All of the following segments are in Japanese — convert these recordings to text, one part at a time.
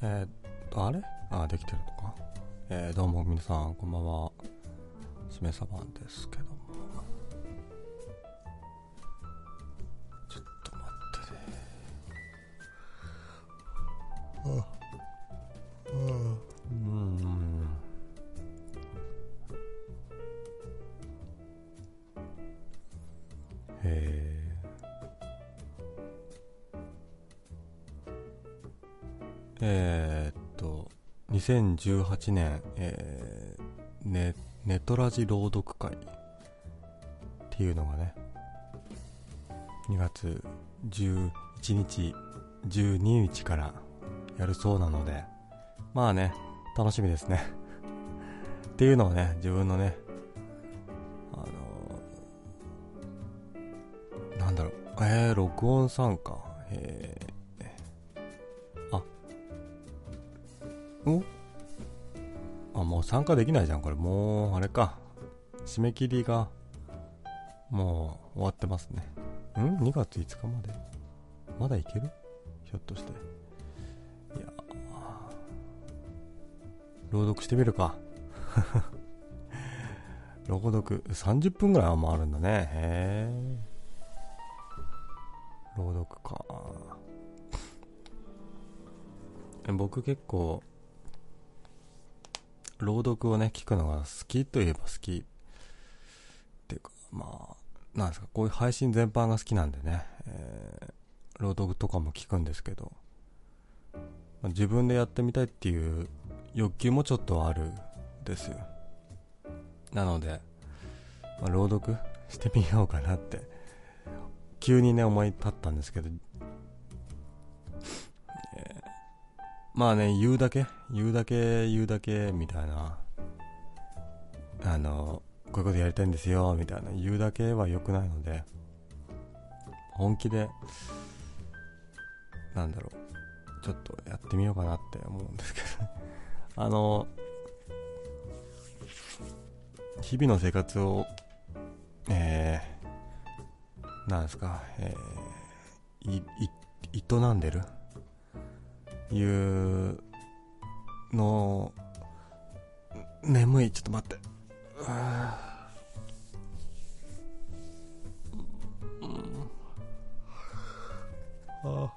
えー、っと、あれ？あ、できてるのか？えー、どうも皆さん、こんばんは。しめさばんですけども。2018年、えー、ネ、ネトラジ朗読会っていうのがね、2月11日、12日からやるそうなので、まあね、楽しみですね。っていうのをね、自分のね、あのなんだろう、えー、録音参加、えー、もう参加できないじゃん、これ。もう、あれか。締め切りが、もう、終わってますね。ん ?2 月5日までまだいける？ひょっとして。いや朗読してみるか。朗読、30分ぐらいはもうあるんだね。へえ。朗読か。僕結構、朗読をね、聞くのが好きといえば好き。っていうか、まあ、なんですか、こういう配信全般が好きなんでね、えー、朗読とかも聞くんですけど、まあ自分でやってみたいっていう欲求もちょっとあるですよ。なので、まあ、朗読してみようかなって、急にね、思い立ったんですけど、まあね、言うだけ、言うだけ、言うだけ、みたいな、あの、こういうことやりたいんですよ、みたいな、言うだけは良くないので、本気で、なんだろう、ちょっとやってみようかなって思うんですけど、あの、日々の生活を、えー、なんですか、えー、い、い、営んでるいうの眠い。ちょっと待って。うわうん。あ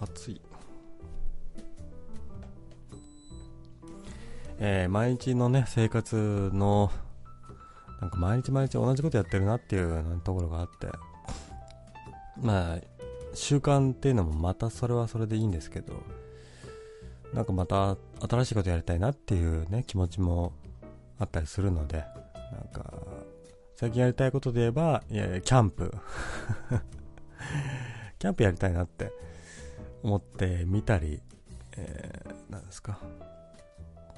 暑い。えー、毎日のね生活のなんか毎日毎日同じことやってるなっていうところがあって。まあ習慣っていうのもまたそれはそれでいいんですけどなんかまた新しいことやりたいなっていうね気持ちもあったりするのでなんか最近やりたいことで言えばいやいやキャンプ。キャンプやりたいなって思ってみたり、えー、なんですか。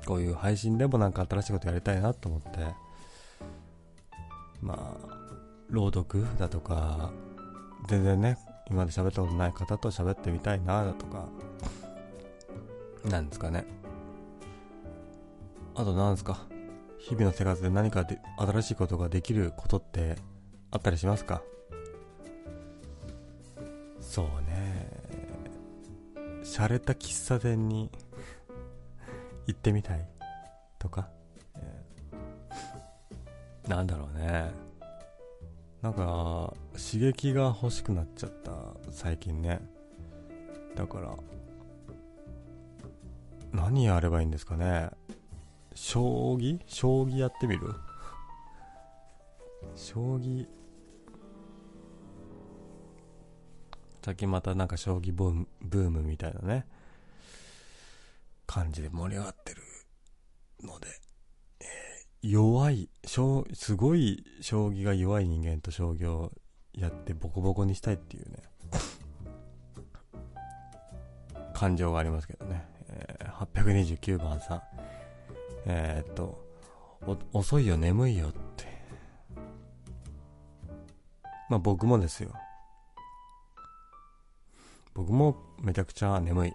こういう配信でもなんか新しいことやりたいなと思ってまあ朗読だとか全然ね今まで喋ったことない方と喋ってみたいなだとか。なんですかね。あとなんですか。日々の生活で何かで新しいことができることってあったりしますか？そうね。洒落た喫茶店に行ってみたいとか、えーなんだろうねなんか刺激が欲しくなっちゃった最近ね。だから何やればいいんですかね。将棋？将棋やってみる？将棋。最近またなんか将棋ブームブームみたいなね。感じで盛り上がってるので、弱いすごい将棋が弱い人間と将棋をやってボコボコにしたいっていうね。感情がありますけどね、えー829番さん。えーっと遅いよ眠いよって。まあ僕もですよ。僕もめちゃくちゃ眠い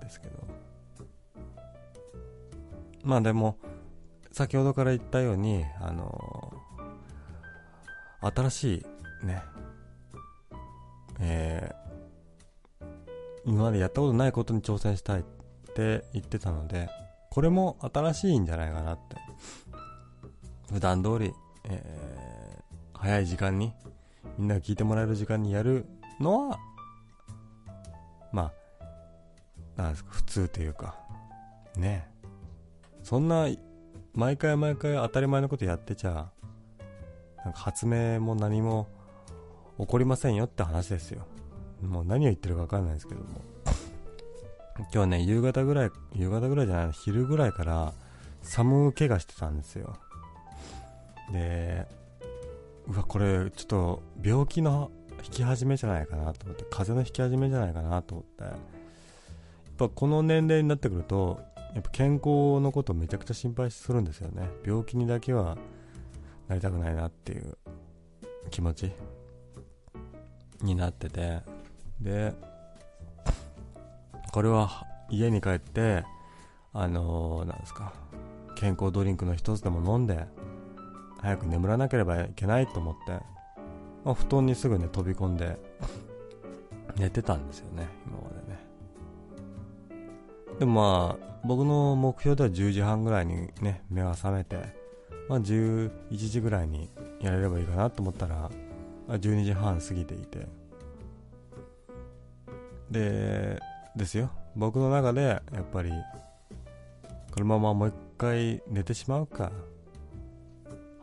ですけど。まあでも先ほどから言ったようにあの新しいねえー今までやったことないことに挑戦したいって言ってたので、これも新しいんじゃないかなって。普段通り、えー、早い時間に、みんなが聞いてもらえる時間にやるのは、まあ、なんですか、普通というか、ねそんな、毎回毎回当たり前のことやってちゃ、なんか発明も何も起こりませんよって話ですよ。もう何を言ってるか分かんないですけども。今日ね、夕方ぐらい、夕方ぐらいじゃない、昼ぐらいから寒気がしてたんですよ。で、うわ、これちょっと病気の引き始めじゃないかなと思って、風邪の引き始めじゃないかなと思って、やっぱこの年齢になってくると、やっぱ健康のことをめちゃくちゃ心配するんですよね。病気にだけはなりたくないなっていう気持ちになってて、で、これは家に帰って、あのー、なんですか、健康ドリンクの一つでも飲んで、早く眠らなければいけないと思って、まあ、布団にすぐね、飛び込んで、寝てたんですよね、今まで。でもまあ、僕の目標では10時半ぐらいにね、目が覚めて、まあ11時ぐらいにやれればいいかなと思ったら、12時半過ぎていて、で、ですよ。僕の中で、やっぱり、このままもう一回寝てしまうか、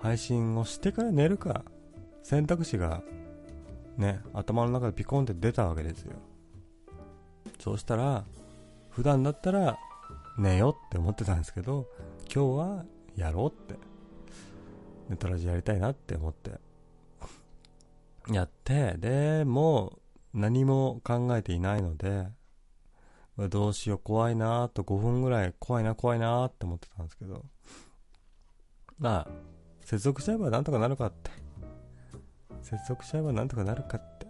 配信をしてから寝るか、選択肢が、ね、頭の中でピコンって出たわけですよ。そうしたら、普段だったら寝よって思ってたんですけど、今日はやろうって、ネタラジやりたいなって思って、やって、で、もう何も考えていないので、どうしよう怖いなと5分ぐらい怖いな怖いなって思ってたんですけど、まあ、接続しちゃえばなんとかなるかって。接続しちゃえばなんとかなるかって。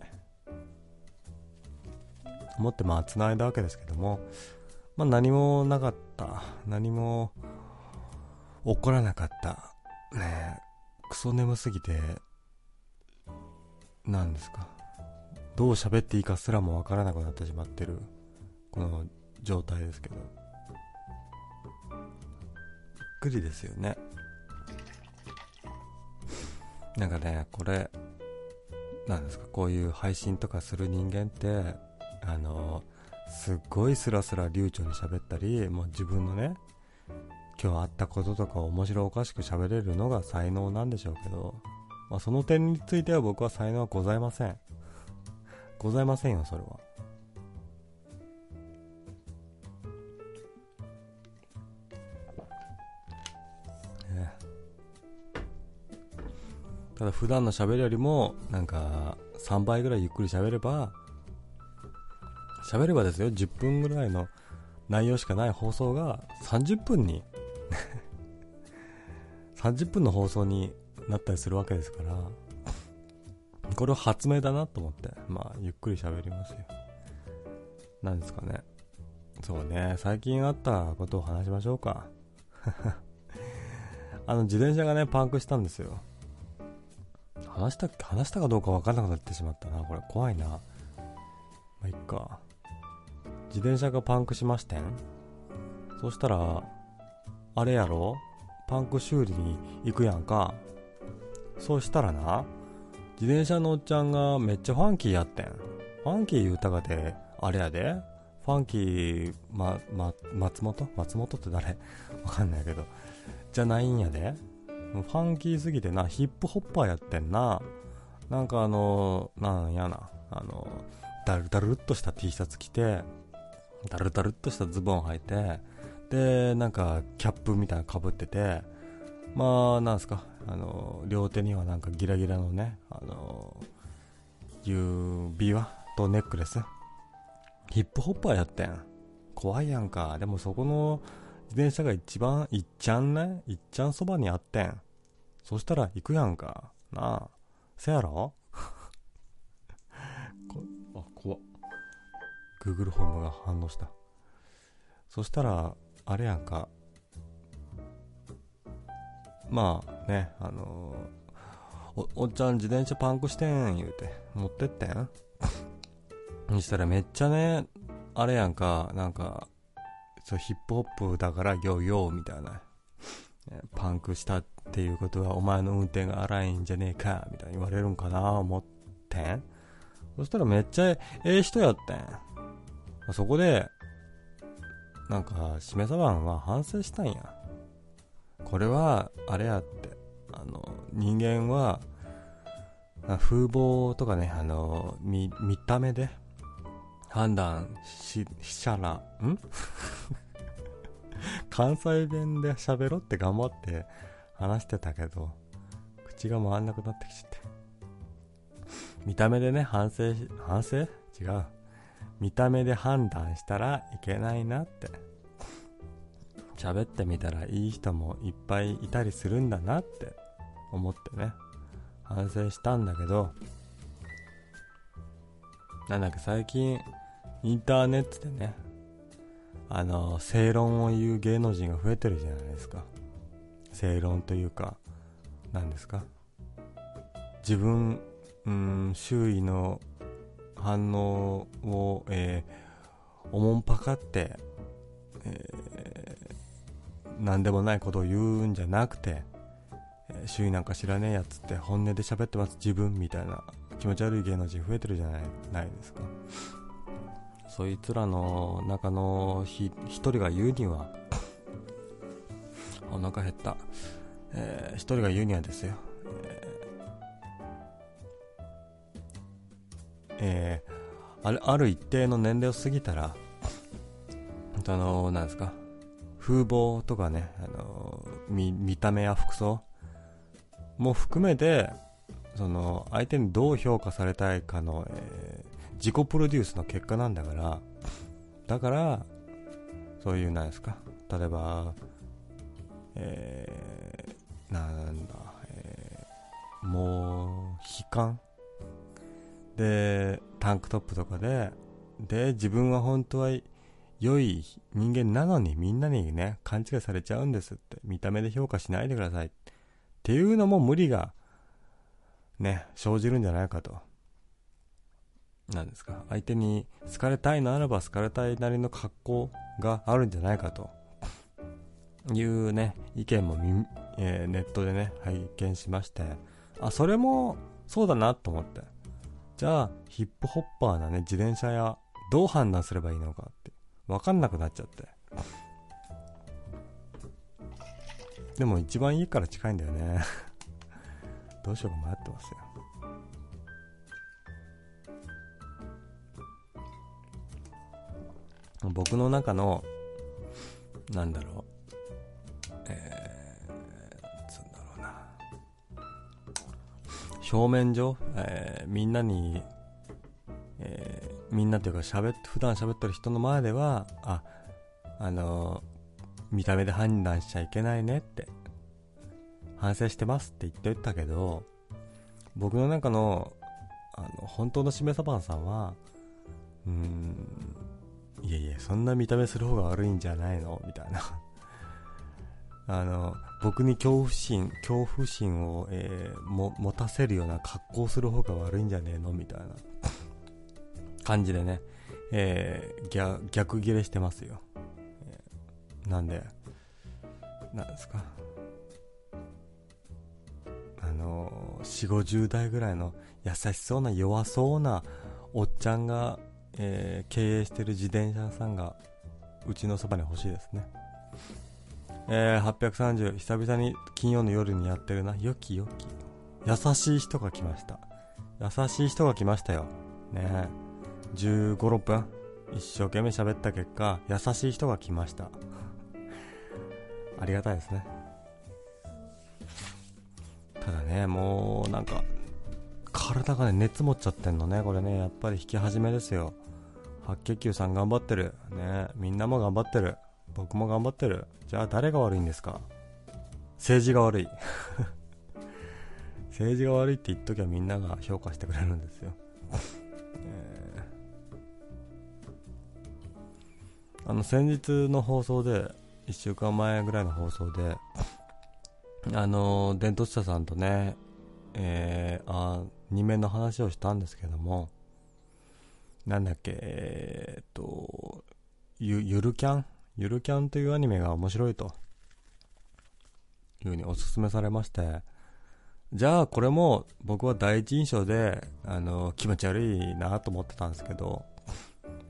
思ってまあ繋いだわけですけども、まあ何もなかった。何も起こらなかった。ねクソ眠すぎて、何ですか。どう喋っていいかすらもわからなくなってしまってる、この状態ですけど。びっくりですよね。なんかね、これ、なんですか、こういう配信とかする人間って、あの、すっごいスラスラ流暢に喋ったり、もう自分のね、今日あったこととか面白おかしく喋れるのが才能なんでしょうけど、まあ、その点については僕は才能はございません。ございませんよ、それは。ただ普段の喋りよりも、なんか、3倍ぐらいゆっくり喋れば、喋ればですよ、10分ぐらいの内容しかない放送が30分に 30分の放送になったりするわけですから、これは発明だなと思って、まあ、ゆっくり喋りますよ。なんですかね。そうね、最近あったことを話しましょうか。あの、自転車がね、パンクしたんですよ。話した話したかどうか分からなくなってしまったな。これ怖いな。まあ、いっか。自転車がパンクしましてんそしたら、あれやろ？パンク修理に行くやんか。そうしたらな、自転車のおっちゃんがめっちゃファンキーやってん。ファンキー言うたかて、あれやで。ファンキー、ま、ま、松本？松本って誰？わかんないけど。じゃないんやで。ファンキーすぎてな、ヒップホッパーやってんな。なんかあの、なんやな、あの、ダルダルっとした T シャツ着て、ダルダルっとしたズボン履いて、で、なんかキャップみたいなの被ってて、まあ、なんすか、あの、両手にはなんかギラギラのね、あの、指輪とネックレス。ヒップホッパーやってん。怖いやんか。でもそこの自転車が一番、いっちゃんね、いっちゃんそばにあってん。そしたら行くやんか。なあ。せやろ？Google ホームが反応した。そしたら、あれやんか。まあね、あのー、お、おっちゃん自転車パンクしてん、言うて、持ってってん。にしたらめっちゃね、あれやんか、なんか、そうヒップホップだからヨーヨーみたいな。パンクしたっていうことはお前の運転が荒いんじゃねえかみたいに言われるんかな思ってんそしたらめっちゃええ人やってんまそこでなんかしめさばんは反省したんやこれはあれやってあの人間は風貌とかねあの見見た目で判断ししたらん？関西弁で喋ろって頑張って話してたけど、口が回んなくなってきちゃって。見た目でね、反省反省？違う。見た目で判断したらいけないなって。喋ってみたらいい人もいっぱいいたりするんだなって。思ってね、反省したんだけど、なんだっけ最近インターネットでね、あの正論を言う芸能人が増えてるじゃないですか。正論というか何ですか。自分、うん、周囲の反応を、えー、おもんぱかって、えー、何でもないことを言うんじゃなくて、えー、周囲なんか知らねえやつって本音で喋ってます自分みたいな気持ち悪い芸能人増えてるじゃないないですか。そいつらの中の一人が言うにはお腹減った、えー、一人が言うにはですよ、えー、あるある一定の年齢を過ぎたら あのなんですか風貌とかね、あの見見た目や服装も含めてその相手にどう評価されたいかの、えー自己プロデュースの結果なんだからだからそういうなんですか例えばえー、なんだ、えー、もう悲観でタンクトップとかでで自分は本当は良い人間なのにみんなにね勘違いされちゃうんですって。見た目で評価しないでください。っていうのも無理がね生じるんじゃないかと。なんですか。相手に好かれたいならば好かれたいなりの格好があるんじゃないかと。いうね意見もえー、ネットでね拝見しまして。あそれもそうだなと思って。じゃあヒップホッパーなね。自転車やどう判断すればいいのかって。分かんなくなっちゃって。でも一番家から近いんだよね。どうしようか迷ってますよ。僕の中の、なんだろう。表面上、えー、みんなに、えー、みんなというか喋って、普段喋ってる人の前では、あ、あの見た目で判断しちゃいけないねって、反省してますって言ってたけど、僕の中の、あの、本当のしめさばんさんは、うーん、いやいや、そんな見た目する方が悪いんじゃないのみたいな。あの、僕に恐怖心、恐怖心を、えー、も持たせるような格好する方が悪いんじゃねえの？みたいな感じでね、えー、逆ギレしてますよ。えー、なんで、なんですか？あのー、4、50代ぐらいの優しそうな弱そうなおっちゃんがえー、経営してる自転車さんがうちのそばに欲しいですね。えー、830、久々に金曜の夜にやってるな。よきよき。優しい人が来ました。優しい人が来ましたよ。ねえ15、6分一生懸命喋った結果、優しい人が来ました。ありがたいですね。ただね、もうなんか、体がね、熱持っちゃってんのね。これね、やっぱり引き始めですよ。白血球さん頑張ってる。ねみんなも頑張ってる。僕も頑張ってる。じゃあ誰が悪いんですか？政治が悪い。政治が悪いって言っときゃみんなが評価してくれるんですよ。えー、あの先日の放送で、1週間前ぐらいの放送で、あの伝統者さんとね、えー、あ2面の話をしたんですけども、なんだっけ、えーっと、ゆ、ゆるキャン？ゆるキャンというアニメが面白いと、いうふうにお勧めされまして、じゃあこれも僕は第一印象で、あの、気持ち悪いなと思ってたんですけど、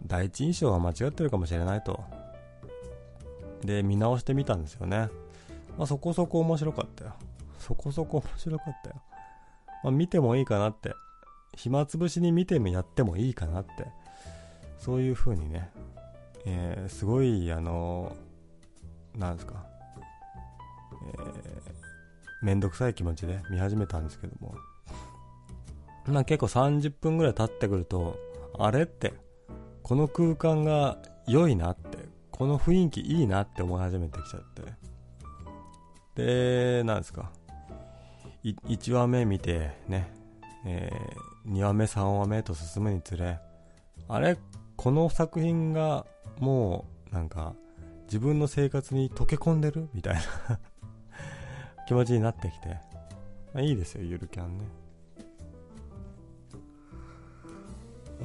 第一印象は間違ってるかもしれないと。で、見直してみたんですよね。まあそこそこ面白かったよ。そこそこ面白かったよ。まあ見てもいいかなって。暇つぶしに見てもやってもいいかなって。そういう風にね、えーすごい、あのなんですか、えーめんどくさい気持ちで見始めたんですけども。まあ結構30分ぐらい経ってくると、あれって、この空間が良いなって、この雰囲気いいなって思い始めてきちゃって。で、なんですか。1話目見て、ね、え2話目、3話目と進むにつれ、あれこの作品がもう、なんか、自分の生活に溶け込んでる？みたいな 気持ちになってきて。まあ、いいですよ、ゆるキャンね。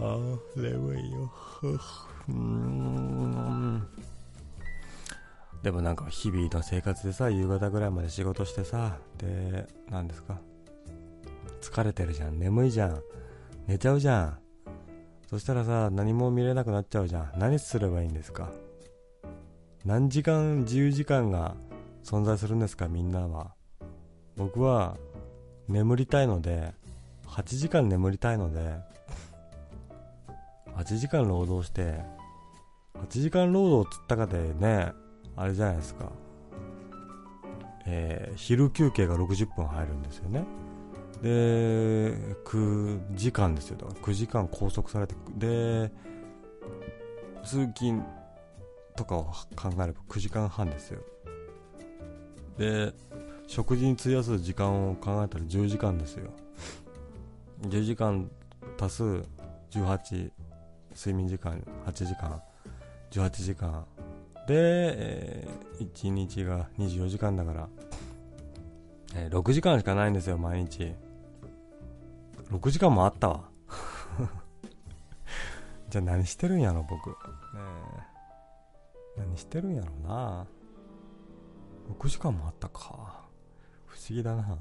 ああ、眠いよ。ん。でもなんか日々の生活でさ、夕方ぐらいまで仕事してさ、で、何ですか？疲れてるじゃん、眠いじゃん、寝ちゃうじゃん。そしたらさ、何も見れなくなっちゃうじゃん。何すればいいんですか？何時間、自由時間が存在するんですか、みんなは？僕は、眠りたいので、8時間眠りたいので、8時間労働して、8時間労働つったかでね、あれじゃないですか。えー昼休憩が60分入るんですよね。で、9時間ですよ。だから9時間拘束されて、で、通勤とかを考えれば9時間半ですよ。で、食事に費やす時間を考えたら10時間ですよ。10時間足す18、睡眠時間8時間、18時間。で、え1日が24時間だから、えー6時間しかないんですよ、毎日。6時間もあったわ。じゃあ何してるんやろ、僕。ね何してるんやろな。6時間もあったか。不思議だな。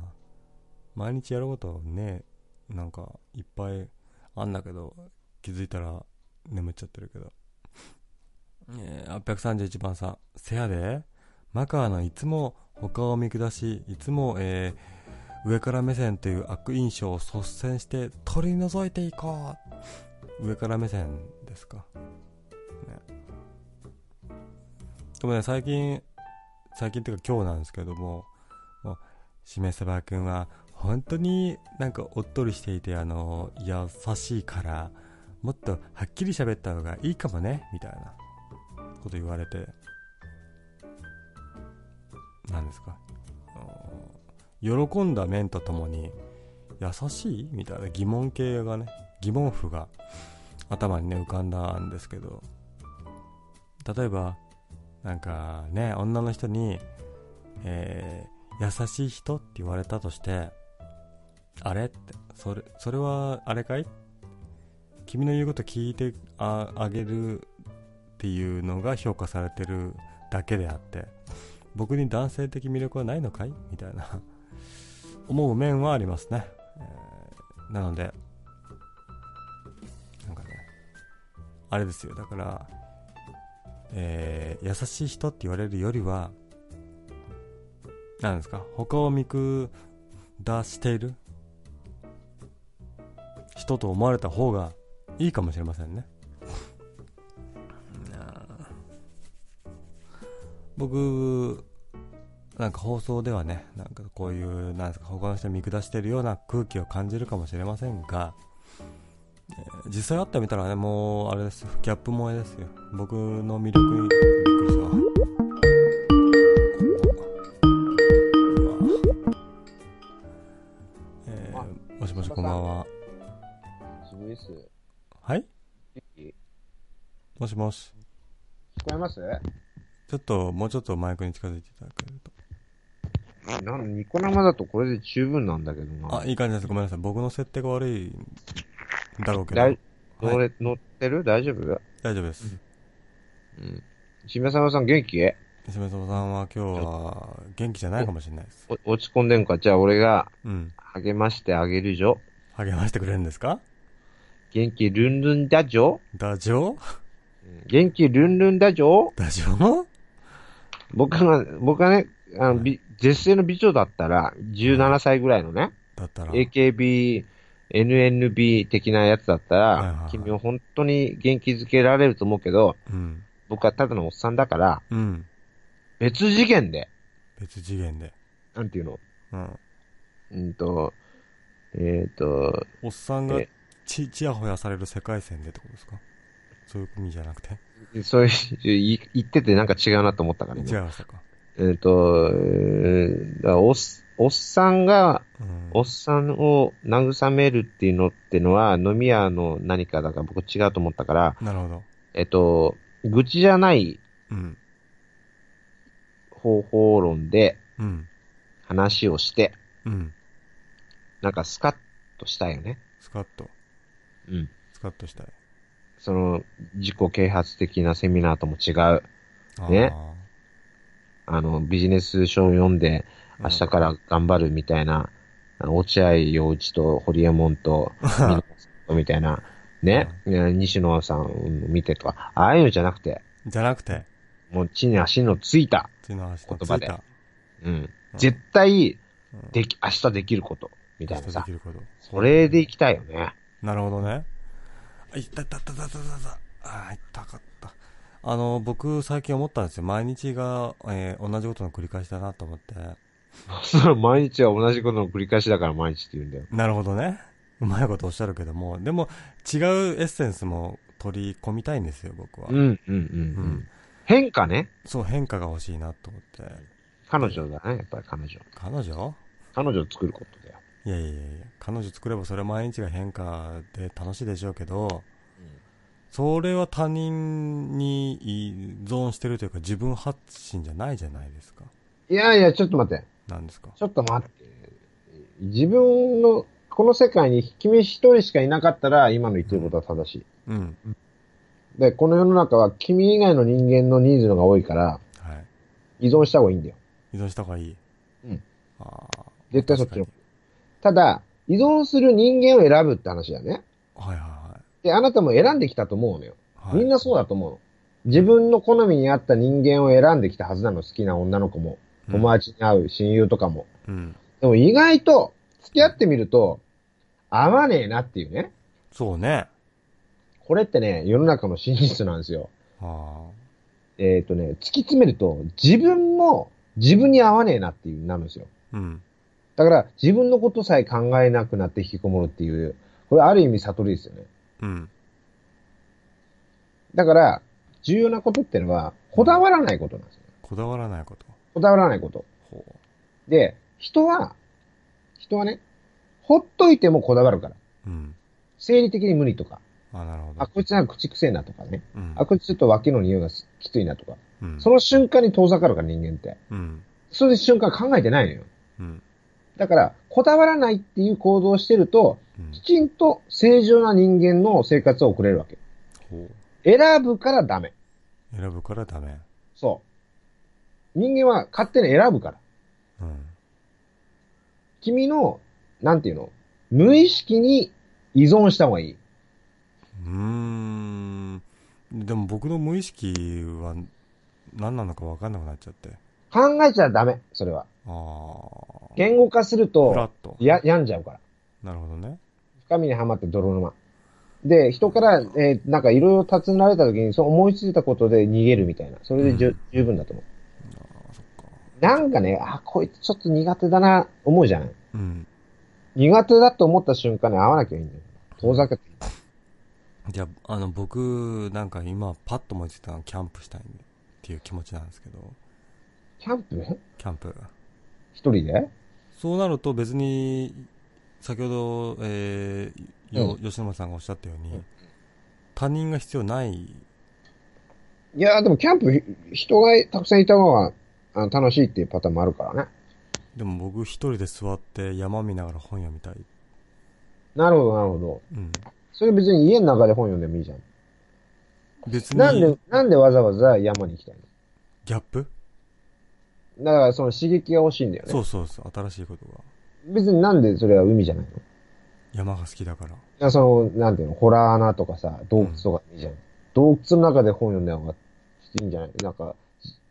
毎日やることね、なんかいっぱいあんだけど、気づいたら眠っちゃってるけど。え、831番さん、せやで、マカーのいつも他を見下し、いつも、えー上から目線という悪印象を率先して取り除いていこう上から目線ですか。ね。でもね、最近、最近っていうか今日なんですけども、もうしめさばくんは本当になんかおっとりしていて、あの、優しいから、もっとはっきり喋った方がいいかもね、みたいなこと言われて、何ですか？喜んだ面とともに、優しいみたいな疑問系がね、疑問符が頭にね、浮かんだんですけど、例えば、なんかね、女の人に、えー優しい人って言われたとして、あれ？って、それ、それは、あれかい？君の言うこと聞いてああげるっていうのが評価されてるだけであって、僕に男性的魅力はないのかい？みたいな、思う面はありますね。えーなので、なんかね、あれですよ、だから、えー優しい人って言われるよりは、なんですか、他を見下している人と思われた方がいいかもしれませんね。僕、なんか放送ではね、なんかこういう、なんですか、他の人を見下しているような空気を感じるかもしれませんが、えー実際会ってみたらね、もう、あれですよ、ギャップ萌えですよ。僕の魅力に、びっくりしたえーもしもしこんばんは。いです。はい？聞もしもし。こえます？ちょっと、もうちょっとマイクに近づいていただけると。なんニコ生だとこれで十分なんだけどな。あ、いい感じです。ごめんなさい。僕の設定が悪いんだろうけど。だい乗れ、乗ってる？大丈夫？大丈夫です。うん。しめさまさん元気？しめそばさんは今日は元気じゃないかもしれないです。お落ち込んでんか？じゃあ俺がうん。励ましてあげるじょ。励ましてくれるんですか？元気ルンルンだじょ。ダジョ元気ルンルンだじょ。ダジョ僕が、僕がね、あの、美絶世の美女だったら、17歳ぐらいのね、だったら。AKB、NNB 的なやつだったはいはいはい、ら君を本当に元気づけられると思うけど、うん。僕はただのおっさんだから、うん。別次元で、別次元で。なんていうの、うん。うんと、えっ、と、おっさんがえち、ちやほやされる世界線でってことですか？そういう意味じゃなくて？そういう、い言っててなんか違うなと思ったから違いね。ましたか？えっ、と、えーおっ、おっさんが、うん。おっさんを慰めるっていうのってのは、飲み屋の何かだから僕違うと思ったから、なるほど。えっと、愚痴じゃないうん。方法論でうん。話をして、うん。なんかスカッとしたいよね。スカッと。うん。スカッとしたい。その、自己啓発的なセミナーとも違う。ねあの、ビジネス書を読んで、明日から頑張るみたいな、あの落合陽一と堀江門と、みたいな、ね、ね西野さんを見てとか、ああいうのじゃなくて、じゃなくて、もう地に足のついた、言葉で。うん。絶対、うんでき、明日できること、みたいなさでき。ること。それで行きたいよね。なるほどね。あ、いったいったいったいったいったいった。かった。あの、僕、最近思ったんですよ。毎日が、えー同じことの繰り返しだなと思って。それは毎日は同じことの繰り返しだから毎日って言うんだよ。なるほどね。うまいことおっしゃるけども、でも、違うエッセンスも取り込みたいんですよ、僕は。うん、うん、うん、変化ね。そう、変化が欲しいなと思って。彼女だね、やっぱり彼女。彼女？彼女を作ることだよ。いやいやいや彼女作ればそれは毎日が変化で楽しいでしょうけど、それは他人に依存してるというか自分発信じゃないじゃないですか。いやいや、ちょっと待って。なんですか？ちょっと待って。自分の、この世界に君一人しかいなかったら、今の言ってることは正しい。うん。で、この世の中は君以外の人間のニーズのが多いから、はい。依存した方がいいんだよ。依存した方がいい。うん。ああ。絶対そっちのただ、依存する人間を選ぶって話だよね。にはいはで、あなたも選んできたと思うのよ。いはい。みんなそうだと思うの。自分の好みに合った人間を選んできたはずなの、好きな女の子も。友達に会う親友とかも。うん。でも意外と、付き合ってみると、合わねえなっていうね。そうね。これってね、世の中の真実なんですよ。あえっ、とね、突き詰めると、自分も自分に合わねえなっていうなるんですよ。あ。うん。だから、自分のことさえ考えなくなって引きこもるっていう、これある意味悟りですよね。うん。だから、重要なことってのは、こだわらないことなんですよ。こだわらないこと。こだわらないこと。ほで、人は、人はね、ほっといてもこだわるから。う。うん。生理的に無理とか、あ、なるほど。あ、こいつなんか口癖なとかね。うん。あ、こいつちょっと脇の匂いがきついなとか。うん。その瞬間に遠ざかるから人間って。うん。その瞬間考えてないのよ。うん。だから、こだわらないっていう行動をしてると、うんき。ちんと正常な人間の生活を送れるわけ。ほう。選ぶからダメ。選ぶからダメ。そう。人間は勝手に選ぶから。うん。君の、なんていうの？無意識に依存した方がいい。うーん。でも僕の無意識は何なのか分かんなくなっちゃって。考えちゃダメ、それは。ああ。言語化すると、ト。や、病んじゃうから。なるほどね。深みにはまって泥沼。で、人から、えーなんかいろいろ尋ねられた時に、そう思いついたことで逃げるみたいな。それでじゅ、うん十分だと思う。あそっか。なんかね、あ、こいつちょっと苦手だな、思うじゃん。うん。苦手だと思った瞬間に会わなきゃいいんだよ。遠ざけて。じゃあ、あの、僕、なんか今、パッと思いついたのはキャンプしたいっていう気持ちなんですけど、キャンプ？キャンプ。一人で？そうなると別に、先ほど、えーよ吉野さんがおっしゃったように、うん他人が必要ない。いやでもキャンプ、ひ人がたくさんいた方があの楽しいっていうパターンもあるからね。でも僕一人で座って山見ながら本読みたい。なるほど、なるほど。うん。それ別に家の中で本読んでもいいじゃん。別に、なんで、なんでわざわざ山に行きたいギャップ？のだからその刺激が欲しいんだよね。そうそうそう、新しいことが。別になんでそれは海じゃないの？い山が好きだから。や、その、なんていうの、ホラー穴とかさ、洞窟とかいいじゃん。洞窟の中で本読んだ方がいいんじゃない？なんか、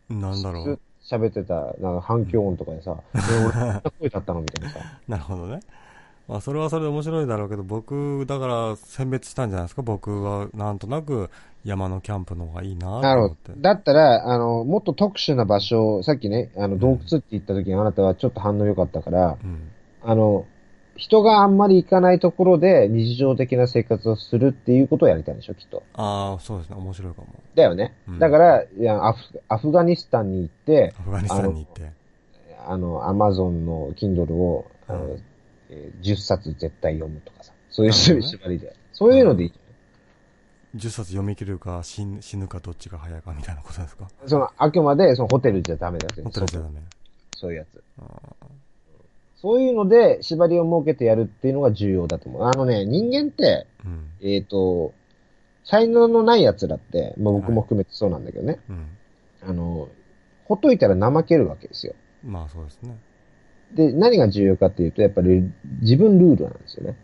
なんだろう。喋ってた、なんか反響音とかでさ、え俺、こんな声だったの？みたいなさ。なるほどね。まあ、それはそれで面白いだろうけど、僕、だから、選別したんじゃないですか？僕は、なんとなく、山のキャンプの方がいいなとなるほ思ってど。。だったら、あの、もっと特殊な場所、さっきね、あの、洞窟って言った時にあなたはちょっと反応良かったから、うん。あの、人があんまり行かないところで日常的な生活をするっていうことをやりたいんでしょ、きっと。ああ、そうですね。面白いかも。だよね。うんだから、いやアフ、アフガニスタンに行って、アフガニスタンに行って。あの、アマゾンの Kindle を、あの、うんえー10冊絶対読むとかさ。そういう縛りで。そういうのでいい。10冊読み切るか死ぬ死ぬかどっちが早いかみたいなことですか？その、あくまで、そのホテルじゃダメだよ。ホテルじゃダメ。そういうやつ。そういうので、縛りを設けてやるっていうのが重要だと思う。あのね、人間って、うん。えっ、と、才能のない奴らって、まあ僕も含めてそうなんだけどね。うん。あの、ほっといたら怠けるわけですよ。まあそうですね。で、何が重要かっていうと、やっぱり自分ルールなんですよね。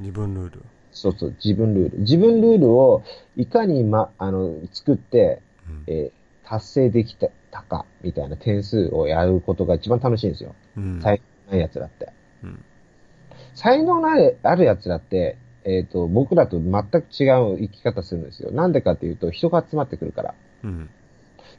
自分ルール。そうそう、自分ルール。自分ルールをいかに、ま、あの、作って、うん。えー達成できたか、みたいな点数をやることが一番楽しいんですよ。うん。才能ない奴らって。うん。才能のあるある奴らって、えっ、と、僕らと全く違う生き方するんですよ。なんでかっていうと、人が集まってくるから。だかうん。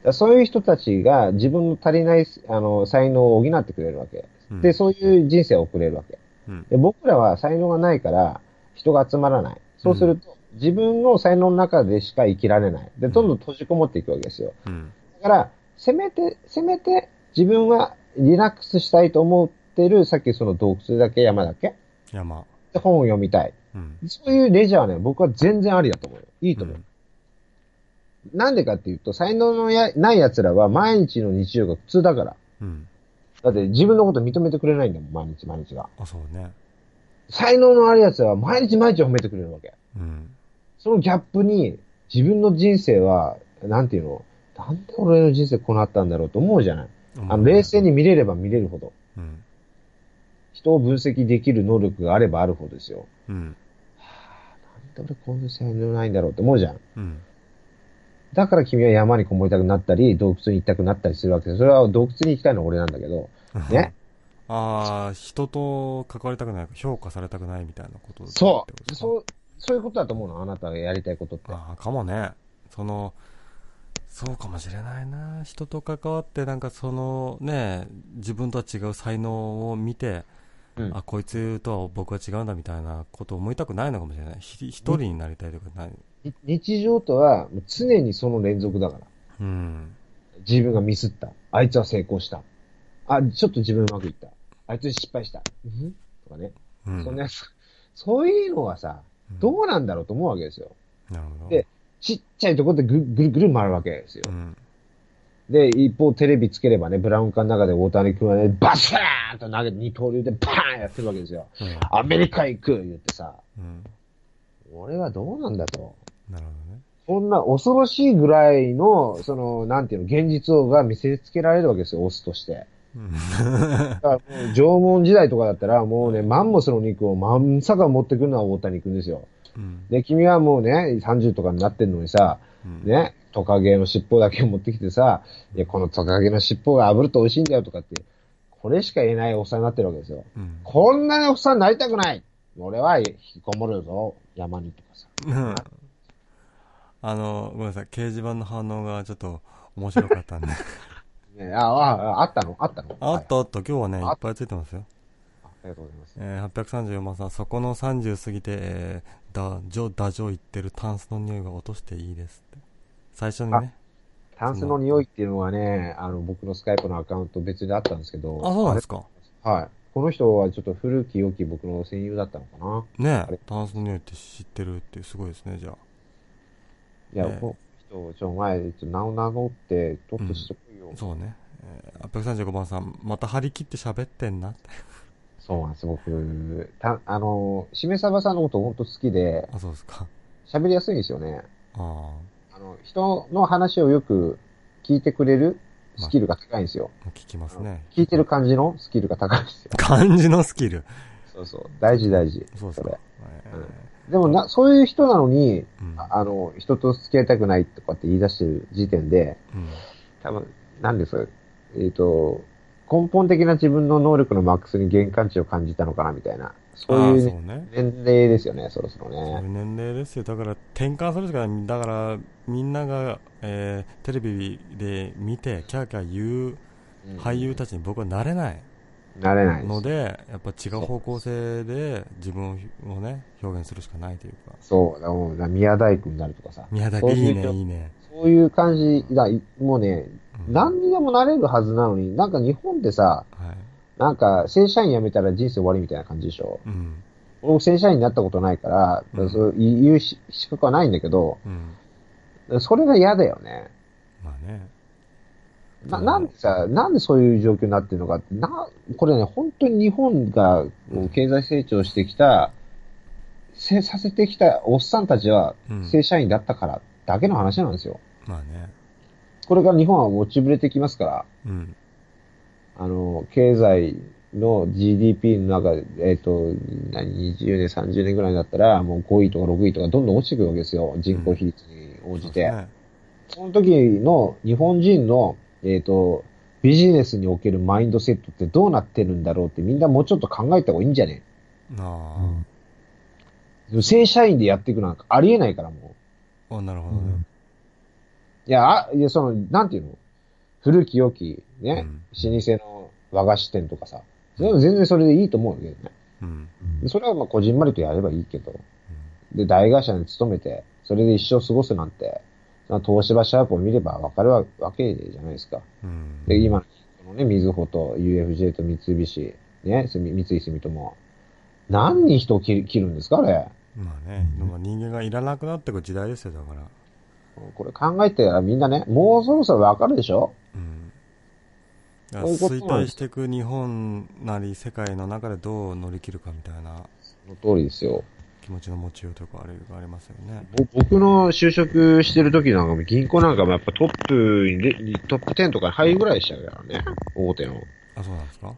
らそういう人たちが自分の足りない、あの、才能を補ってくれるわけ。うんで、そういう人生を送れるわけ。うん。で僕らは才能がないから、人が集まらない。そうすると、自分の才能の中でしか生きられない。で、どんどん閉じこもっていくわけですよ。うん。だから、せめて、せめて、自分はリラックスしたいと思ってる、さっきその洞窟だけ、山だけ、山。で本を読みたい。うん。そういうレジャーはね、僕は全然ありだと思うよ。いいと思う。うんなんでかっていうと、才能のやない奴らは毎日の日常が苦痛だから。うん。だって自分のこと認めてくれないんだもん、毎日毎日が。あ、そうね。才能のある奴は毎日毎日褒めてくれるわけ。うん。そのギャップに、自分の人生は、なんていうの、なんで俺の人生こうなったんだろうと思うじゃない。あの、冷静に見れれば見れるほど。うん。人を分析できる能力があればあるほどですよ。うん。なんで俺こんな才能ないんだろうって思うじゃん。うん。だから君は山にこもりたくなったり、洞窟に行きたくなったりするわけです。それは洞窟に行きたいのは俺なんだけど、ね？ああ、人と関わりたくない、評価されたくないみたいなことそう。そう、そういうことだと思うのあなたがやりたいことって。ああ、かもね。その、そうかもしれないな。人と関わって、なんかそのね、自分とは違う才能を見て、うんあ、こいつとは僕は違うんだみたいなことを思いたくないのかもしれない。ひ一人になりたいとかない。に日常とは常にその連続だから。うん。自分がミスった。あいつは成功した。あ、ちょっと自分うまくいった。あいつ失敗した。うん？とかね。うん。そんなやつ。そういうのはさ、うんどうなんだろうと思うわけですよ。なるほど。でちっちゃいところでぐぐるぐる回るわけですよう。ん。で、一方テレビつければね、ブラウン管の中で大谷君はね、バシャーンと投げて二刀流でバーンやってるわけですよ。うんアメリカ行く言ってさ、うん。俺はどうなんだと。なるほどね。そんな恐ろしいぐらいの、その、なんていうの、現実が見せつけられるわけですよ、オスとして。うん。だからもう縄文時代とかだったら、もうね、マンモスの肉をまんさか持ってくるのは大谷君ですよ。うん。で、君はもうね、30とかになってんのにさ、うん。ね、トカゲの尻尾だけ持ってきてさ、いや、このトカゲの尻尾が炙ると美味しいんだよとかって、これしか言えないおっさんになってるわけですよ。うん。こんなにおっさんになりたくない俺は引きこもるぞ、山にとかさ。うんあの、ごめんなさい。掲示板の反応がちょっと面白かったんで。ね、あ、あ、あったの？あったの？はいあったあった。今日はね、いあっぱいついてますよ。ありがとうございます。えー、834番さん、そこの30過ぎて、えー、ダジョ、ダジョ言ってるタンスの匂いが落としていいですって。最初にね。タンスの匂いっていうのはね、あの、僕のスカイプのアカウント別であったんですけど。あ、そうなんですか？はい。この人はちょっと古き良き僕の戦友だったのかな？ねタンスの匂いって知ってるってすごいですね、じゃあ。いや、ええこの人、ちょ、前、ちょ、名を名乗って、取ってしてこいよ。そうね。えー、835番さん、また張り切って喋ってんなって。そうなんです、僕。た、あの、しめさばさんのこと本当好きで、あ、そうですか。喋りやすいんですよね。ああの、人の話をよく聞いてくれるスキルが高いんですよ。あ、聞きますね。聞いてる感じのスキルが高いんですよ。漢字のスキル。そうそう。大事大事。そうですか。れえでもな、そういう人なのに、ーうんああの、人と付き合いたくないとかって言い出してる時点で、うん多分、なんですか、えっ、と、根本的な自分の能力のマックスに限界値を感じたのかな、みたいな。そういう。年齢ですよね、そろそろそういうね。年齢ですよ。だから、転換するしかない。だから、みんなが、えーテレビで見て、キャーキャー言う俳優たちに僕はなれないなれない。ので、やっぱ違う方向性で自分をね、表現するしかないというか。そう、だもう宮大工になるとかさ。宮崎そういういいね、いいね。そういう感じだ、いもうね、うん何にでもなれるはずなのに、なんか日本でさ、はい。なんか正社員辞めたら人生終わりみたいな感じでしょ。うん。僕正社員になったことないから、うんそう言うし資格はないんだけど、うん。それが嫌だよね。まあね。な、うんなんでさ、なんでそういう状況になってるのかって、な、これね、本当に日本が経済成長してきた、せ、させてきたおっさんたちはうん正社員だったからだけの話なんですよ。まあね。これから日本は落ちぶれてきますから、うん。あの、経済の GDP の中で、えっ、と、何、20年、30年ぐらいだったら、もう5位とか6位とかどんどん落ちてくるわけですよ。人口比率に応じて。そうですねその時の日本人の、えっ、と、ビジネスにおけるマインドセットってどうなってるんだろうってみんなもうちょっと考えた方がいいんじゃね？あでも正社員でやっていくなんかありえないからもあ。あ、なるほどね。う。いや、あ、いや、その、なんていうの？古き良き、ね、老舗の和菓子店とかさ。それは全然それでいいと思うけどね。うん。でそれはまあこじんまりとやればいいけど。で、大会社に勤めて、それで一生過ごすなんて、その東芝シャープを見ればわかるわわけじゃないですか。うん。で、今、このね、みずほと UFJ と三菱、ね、三井住友。何人人を切るんですかあれ。まあね。人間がいらなくなってくる時代ですよ、だから。これ考えてたらみんなね、もうそろそろわかるでしょうん。衰退していく日本なり世界の中でどう乗り切るかみたいなその通りですよ。気持ちの持ちようとかあれがありますよね。ぼ僕の就職してる時なんかも銀行なんかもやっぱトップにレ、トップ10とかに入るぐらいでしたからね。大手の。あ、そうなんですか？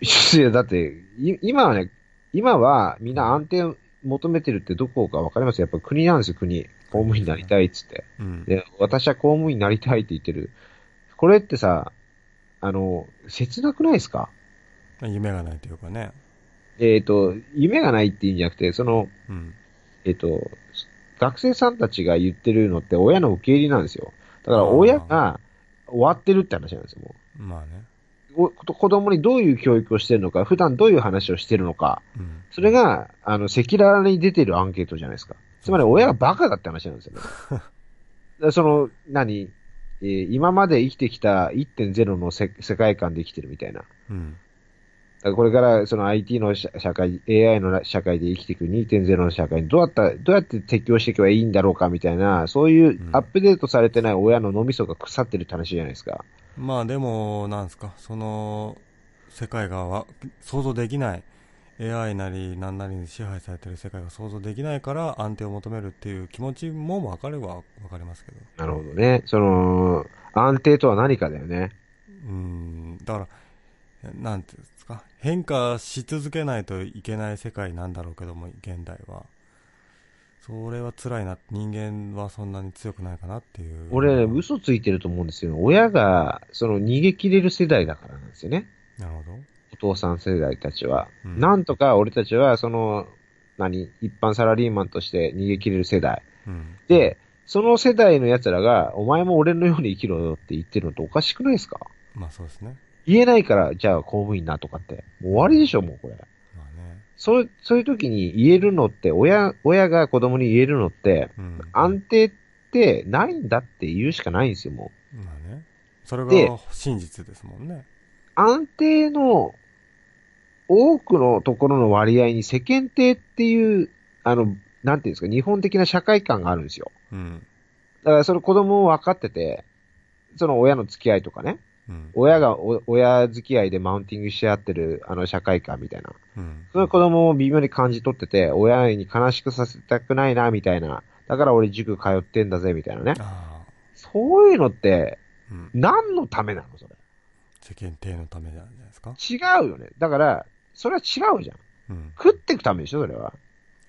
いや、だって、い今はね、今はみんな安定を求めてるってどこかわかります？やっぱ国なんですよ、国。公務員になりたいっつって。うん。で、私は公務員になりたいって言ってる。これってさ、あの、切なくないですか？夢がないというかね。えっ、と、夢がないって言うんじゃなくて、その、うん。えっ、と、学生さんたちが言ってるのって親の受け入れなんですよ。だから親が終わってるって話なんですよ、もまあね。子供にどういう教育をしてるのか、普段どういう話をしてるのか、うん。それが、あの、赤裸々に出てるアンケートじゃないですか。つまり親がバカだって話なんですよね。その、何えー今まで生きてきた1.0のせ世界観で生きてるみたいな。うん。らこれからその IT の社社会、AI の社会で生きていく2.0の社会にどうやった、どうやって適応していけばいいんだろうかみたいな、そういううんアップデートされてない親の脳みそが腐ってるって話じゃないですか。まあでも、なんですか、その、世界がわ想像できない、AI なり何なりに支配されてる世界が想像できないから安定を求めるっていう気持ちも分かれば分かりますけど。なるほどね。その、安定とは何かだよね。うん、だから、なんていう変化し続けないといけない世界なんだろうけども、現代は。それは辛いな、人間はそんなに強くないかなっていう。俺、嘘ついてると思うんですよ。親が、その逃げ切れる世代だからなんですよね。なるほど。お父さん世代たちは。うんなんとか俺たちは、その、何、一般サラリーマンとして逃げ切れる世代。うん。で、その世代の奴らが、お前も俺のように生きろよって言ってるのっておかしくないですか？まあそうですね。言えないから、じゃあ公務員なとかって。もう終わりでしょ、もうこれ。まあね。そう、そういう時に言えるのって、親、親が子供に言えるのって、うん。安定ってないんだって言うしかないんですよ、もう。まあね。それでが真実ですもんね。安定の多くのところの割合に世間体っていう、あの、なんていうんですか、日本的な社会観があるんですよ。うん。だからそれ子供も分かってて、その親の付き合いとかね、うん。親がお親付き合いでマウンティングし合ってるあの社会観みたいな。うん。そういう子供も微妙に感じ取ってて、親に悲しくさせたくないな、みたいな。だから俺塾通ってんだぜ、みたいなね。そういうのって、うん。何のためなのそれ？世間体のためじゃないですか？違うよね。だから、それは違うじゃん。うん。食ってくためでしょ、それは。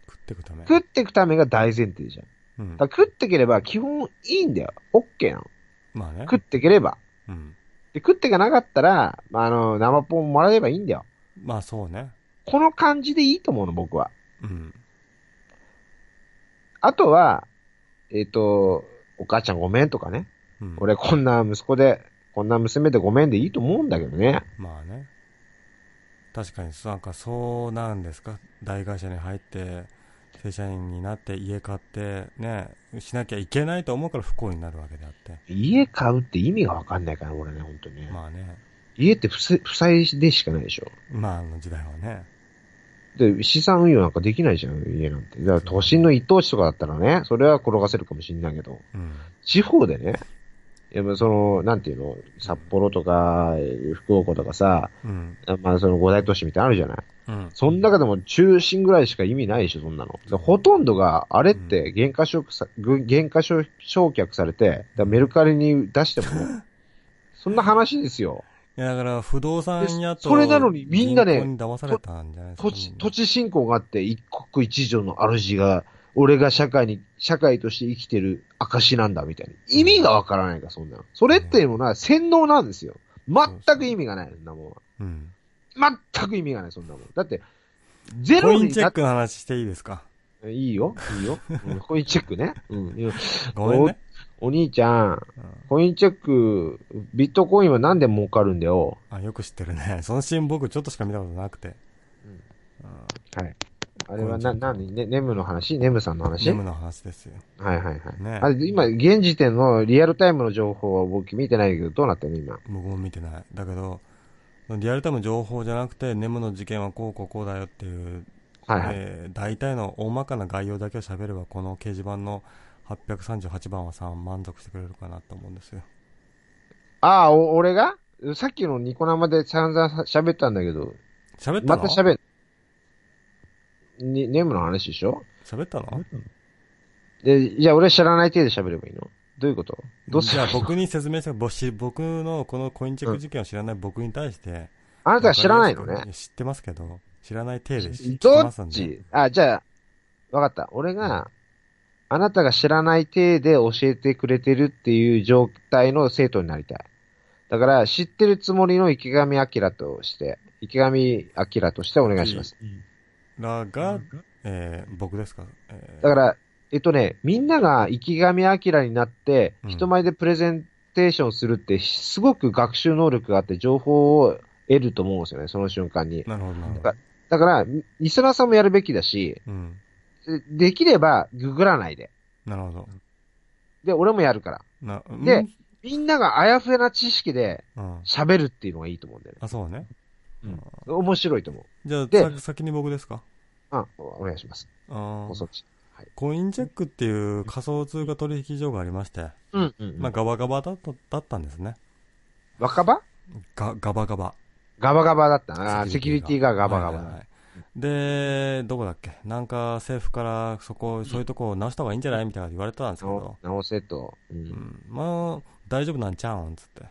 食っていくため。食ってくためが大前提じゃん。うんだ。から食ってければ基本いいんだよ。オッケーなの。まあね。食ってければ。うん。で、食ってかなかったら、まあ、あの、生ポンもらえばいいんだよ。まあそうね。この感じでいいと思うの、僕は。うん。あとは、えっ、と、お母ちゃんごめんとかね。うん。俺こんな息子で、こんな娘でごめんでいいと思うんだけどね。まあね。確かに、なんかそうなんですか？大会社に入って、正社員になって家買って、ね、しなきゃいけないと思うから不幸になるわけであって。家買うって意味がわかんないから、俺ね、本当にね。まあね。家って負債負債でしかないでしょ。まああの時代はね。で、資産運用なんかできないじゃん、家なんて。だから都心の一等地とかだったらね、それは転がせるかもしんないけど、うん。地方でね、やっぱその、なんていうの、札幌とか、福岡とかさ、うん。まあその五大都市みたいなのあるじゃない？うん。その中でも中心ぐらいしか意味ないでしょ、そんなの。ほとんどが、あれって原価償却さ、ぐ原価償償却されて、メルカリに出してもね、そんな話ですよ。いや、だから不動産屋と、それなのにみんなね。土地、土地信仰があって、一国一城の主が、俺が社会に、社会として生きてる証なんだ、みたいな。意味がわからないか、そんなの。それっていうのは洗脳なんですよ。全く意味がない、そんなもんは。うん。全く意味がない、そんなもん。だって、ゼコインロになっチェックの話していいですか？いいよ、いいよ。うん コインチェックね。うん。ごめんね。おお兄ちゃん、うんコインチェック、ビットコインはなんで儲かるんだよ。あ、よく知ってるね。そのシーン僕ちょっとしか見たことなくて。はい。あれはな、なに、ね、ネムの話？ネムさんの話？ジムの話ですよ。はいはいはい。ねあれ、今、現時点のリアルタイムの情報は僕見てないけど、どうなってんの今？僕も見てない。だけど、リアルタイム情報じゃなくて、ネムの事件はこうこうこうだよっていう、はいはい。えー大体の大まかな概要だけを喋れば、この掲示板の838番はさん満足してくれるかなと思うんですよ。ああ、お俺が？さっきのニコ生で散々喋ったんだけど、喋ったの？また喋る。に、ネムの話でしょ？喋ったの？で、じゃあ俺知らない程度喋ればいいの？どういうこと？どうすじゃあ僕に説明して、僕のこのコインチェック事件を知らない僕に対して、あなたは知らないのね？知ってますけど、知らない体で知ってどますんで。っちあ、じゃあ、わかった。俺が、あなたが知らない体で教えてくれてるっていう状態の生徒になりたい。だから、知ってるつもりの池上彰として、池上彰としてお願いします。らが、えー僕ですか、えー。だから、えっとね、みんなが池上彰になって、うん人前でプレゼンテーションするって、すごく学習能力があって、情報を得ると思うんですよね、その瞬間に。なるほど、なるほだど。だから、リスナーさんもやるべきだし、うん。でできれば、ググらないで。なるほど。で、俺もやるから。な、でうんみんながあやふやな知識でうん。喋るっていうのがいいと思うんだよね。あ、そうね。面白いと思う。じゃあ、でさ先に僕ですか？あ、お願いします。あーおそっち。コインチェックっていう仮想通貨取引所がありまして、うん、うん。まあ、ガバガバだっただったんですね。若葉？が、ガバガバ。ガバガバだったな。セキュリティがガバガバだ。はいはいはいで、どこだっけ？なんか政府からそこ、そういうとこを直した方がいいんじゃないみたいな言われてたんですけど直、直せと。う。うんん、まあ、大丈夫なんちゃうんつって。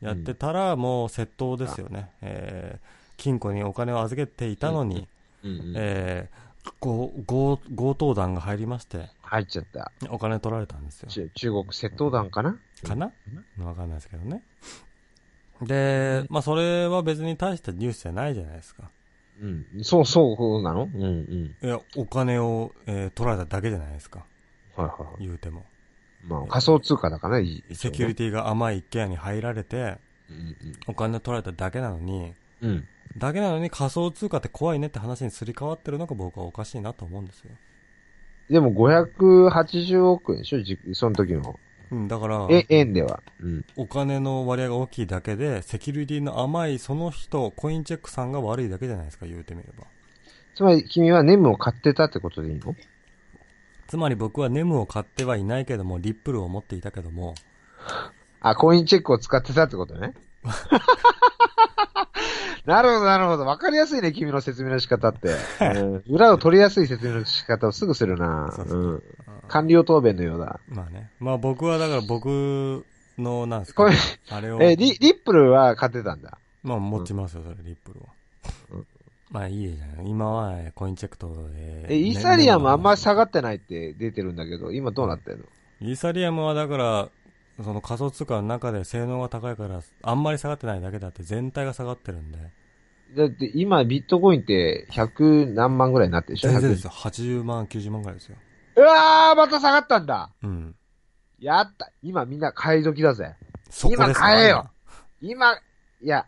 やってたら、もう窃盗ですよね。えー金庫にお金を預けていたのに、うんうん。えー強強強盗団が入りまして、入っちゃった。お金取られたんですよ。中中国窃盗団かな？かな？わかんないですけどね。で、まあそれは別に大したニュースじゃないじゃないですか。うん。そうそうなの？うんうん。いや、お金を、えー取られただけじゃないですか。はいはいはい。言うても。まあ仮想通貨だからね、セキュリティが甘い一軒家に入られて、うんお金取られただけなのに、うん。うん。だけなのに仮想通貨って怖いねって話にすり替わってるのが僕はおかしいなと思うんですよ。でも580億円でしょじその時の。うん、だから、え、円では。うん。お金の割合が大きいだけで、セキュリティの甘いその人、コインチェックさんが悪いだけじゃないですか、言うてみれば。つまり君はネムを買ってたってことでいいの？つまり僕はネムを買ってはいないけども、リップルを持っていたけども、あ、コインチェックを使ってたってことね。なるほど、なるほど。わかりやすいね、君の説明の仕方って。うん裏を取りやすい説明の仕方をすぐするな。そうそううん。官僚答弁のようだ。まあね。まあ僕はだから僕の、なんですか、これ、あれを、え、リ、リップルは勝てたんだ。まあ持ちますよ、それ、リップルは。うんまあいいじゃない。今は、えーコインチェックとで。え、イーサリアムあんまり下ががってないって出てるんだけど、今どうなってんの？イーサリアムはだから、その仮想通貨の中で性能が高いから、あんまり下がってないだけだって全体が下がってるんで。だって今ビットコインって100何万ぐらいになってるでしょ？全然ですよ。80万、90万ぐらいですよ。100うわーまた下がったんだうん。やった今みんな買い時だぜ。そこです今買えよ今、いや、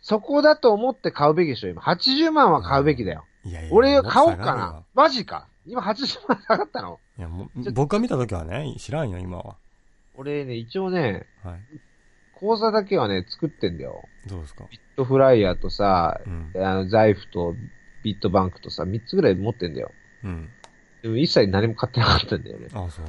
そこだと思って買うべきでしょ今。80万は買うべきだよ。今。いやいや俺買おうかなよ。マジか今80万下がったのいや、僕が見たときはね、知らんよ、今は。俺ね、一応ね、はい。口座だけはね、作ってんだよ。どうですか？ビットフライヤーとさ、うん。あの、財布とビットバンクとさ、3つぐらい持ってんだよ。うん。でも一切何も買ってなかったんだよね。あそう。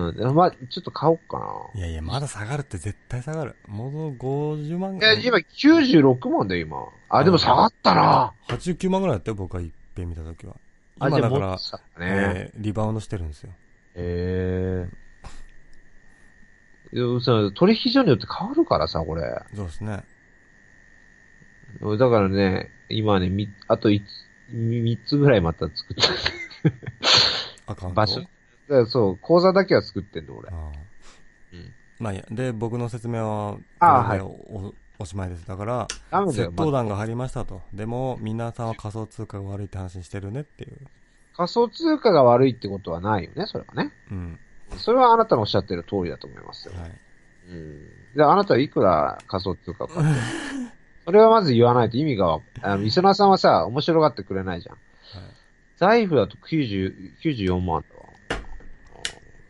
うん。でもまあ、ちょっと買おうかな。いやいや、まだ下がるって絶対下がる。もう50万い？や、今96万だよ、今。あ、でも下がったな。89万ぐらいだったよ、僕は一遍見たときは。あ、じゃあ今だからもっと、下がったね。えーリバウンドしてるんですよ。へえ。いやさ取引所によって変わるからさ、これ。そうですね。だからね、今ね、み、あとい3つぐらいまた作ってアカウント？場所。だからそう、口座だけは作ってんの、俺あ。あうん。まあいいや。で、僕の説明は、ああこれでおおしまいです。だから、窃盗ま団が入りましたと。でも、皆さんは仮想通貨が悪いって話にしてるねっていう。仮想通貨が悪いってことはないよね、それはね。うん。それはあなたのおっしゃってる通りだと思いますよ。はい。うん。で、あなたはいくら仮想通貨を買ってる それはまず言わないと意味がわ、あの、リスナーさんはさ、面白がってくれないじゃん。はい。財布だと90、94万だわ。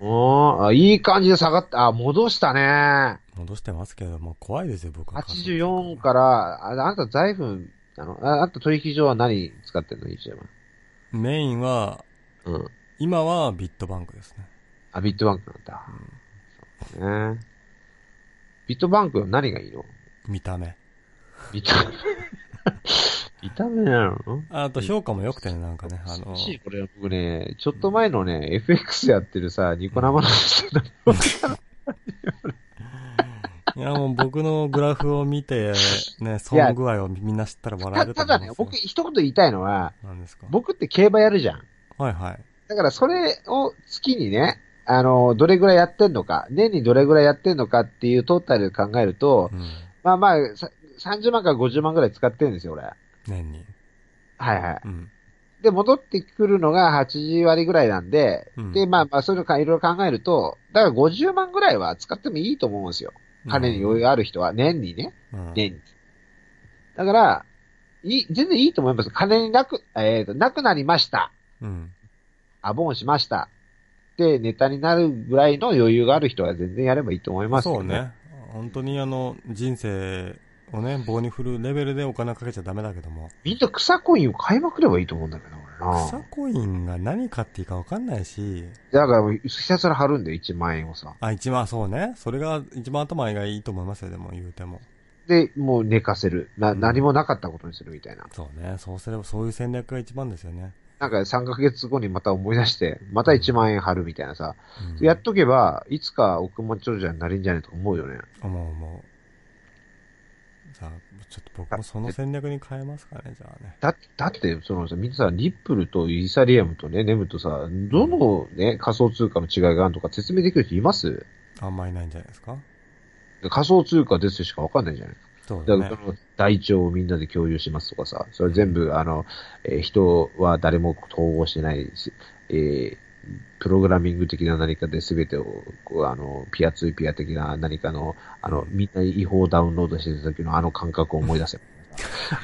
おーあ、いい感じで下がった。あ、戻したね。戻してますけども、怖いですよ、僕は。84から、ああなた財布、あの、ああなた取引所は何使ってんの？一番。メインは、うん。今はビットバンクですね。あ、ビットバンクなんだ。そうね。ビットバンクは何がいいの？見た目。ビット、見た目なの？あと評価も良くてね、なんかね、あの欲、しいこれ僕ね、ちょっと前のね、FX やってるさ、ニコ生の人だいやもう僕のグラフを見て、ね、損具合をみんな知ったら笑えたるとただね僕一言言いたいのは、何ですか？僕って競馬やるじゃん。はいはい。だからそれを月にね、あの、どれぐらいやってんのか、年にどれぐらいやってんのかっていうトータルで考えると、うん。まあまあ、さ30万から50万ぐらい使ってるんですよ、俺。年に。はいはい。うん。で、戻ってくるのが8割ぐらいなんで、うんで、まあまあ、そういうのかいろいろ考えると、だから50万ぐらいは使ってもいいと思うんですよ。金に余裕がある人は、年にね、うん。年に。だから、いい、全然いいと思います。金になく、えっ、と、なくなりました。うん。アボンしました。で、ネタになるぐらいの余裕がある人は全然やればいいと思いますけどそうね。本当にあの、人生をね、棒に振るレベルでお金かけちゃダメだけども。みんな草コインを買いまくればいいと思うんだけど、俺な。草コインが何買っていいか分かんないし、だから、ひたすら貼るんだよ、1万円をさ。あ、一番そうね。それが一番頭がいいと思いますよ、でも言うても。で、もう寝かせる。な、うん何もなかったことにするみたいな。そうね。そうすれば、そういう戦略が一番ですよね。なんか3ヶ月後にまた思い出して、また1万円貼るみたいなさ。うんやっとけば、いつか億万長者になれんじゃねえとか思うよね。思う思う。さあ、ちょっと僕もその戦略に変えますかね、じゃあね。だって、だって、そのさ、みんなさ、リップルとイーサリアムとね、ネムとさ、どのね、仮想通貨の違いがあるのか説明できる人います？あんまりないんじゃないですか？仮想通貨ですしかわかんないじゃないそうだねだから、。その台帳をみんなで共有しますとかさ、それ全部、あの、えー人は誰も統合してないし、えープログラミング的な何かで全てを、こう、あの、ピアツーピア的な何かの、あの、みんな違法ダウンロードしてた時のあの感覚を思い出せ。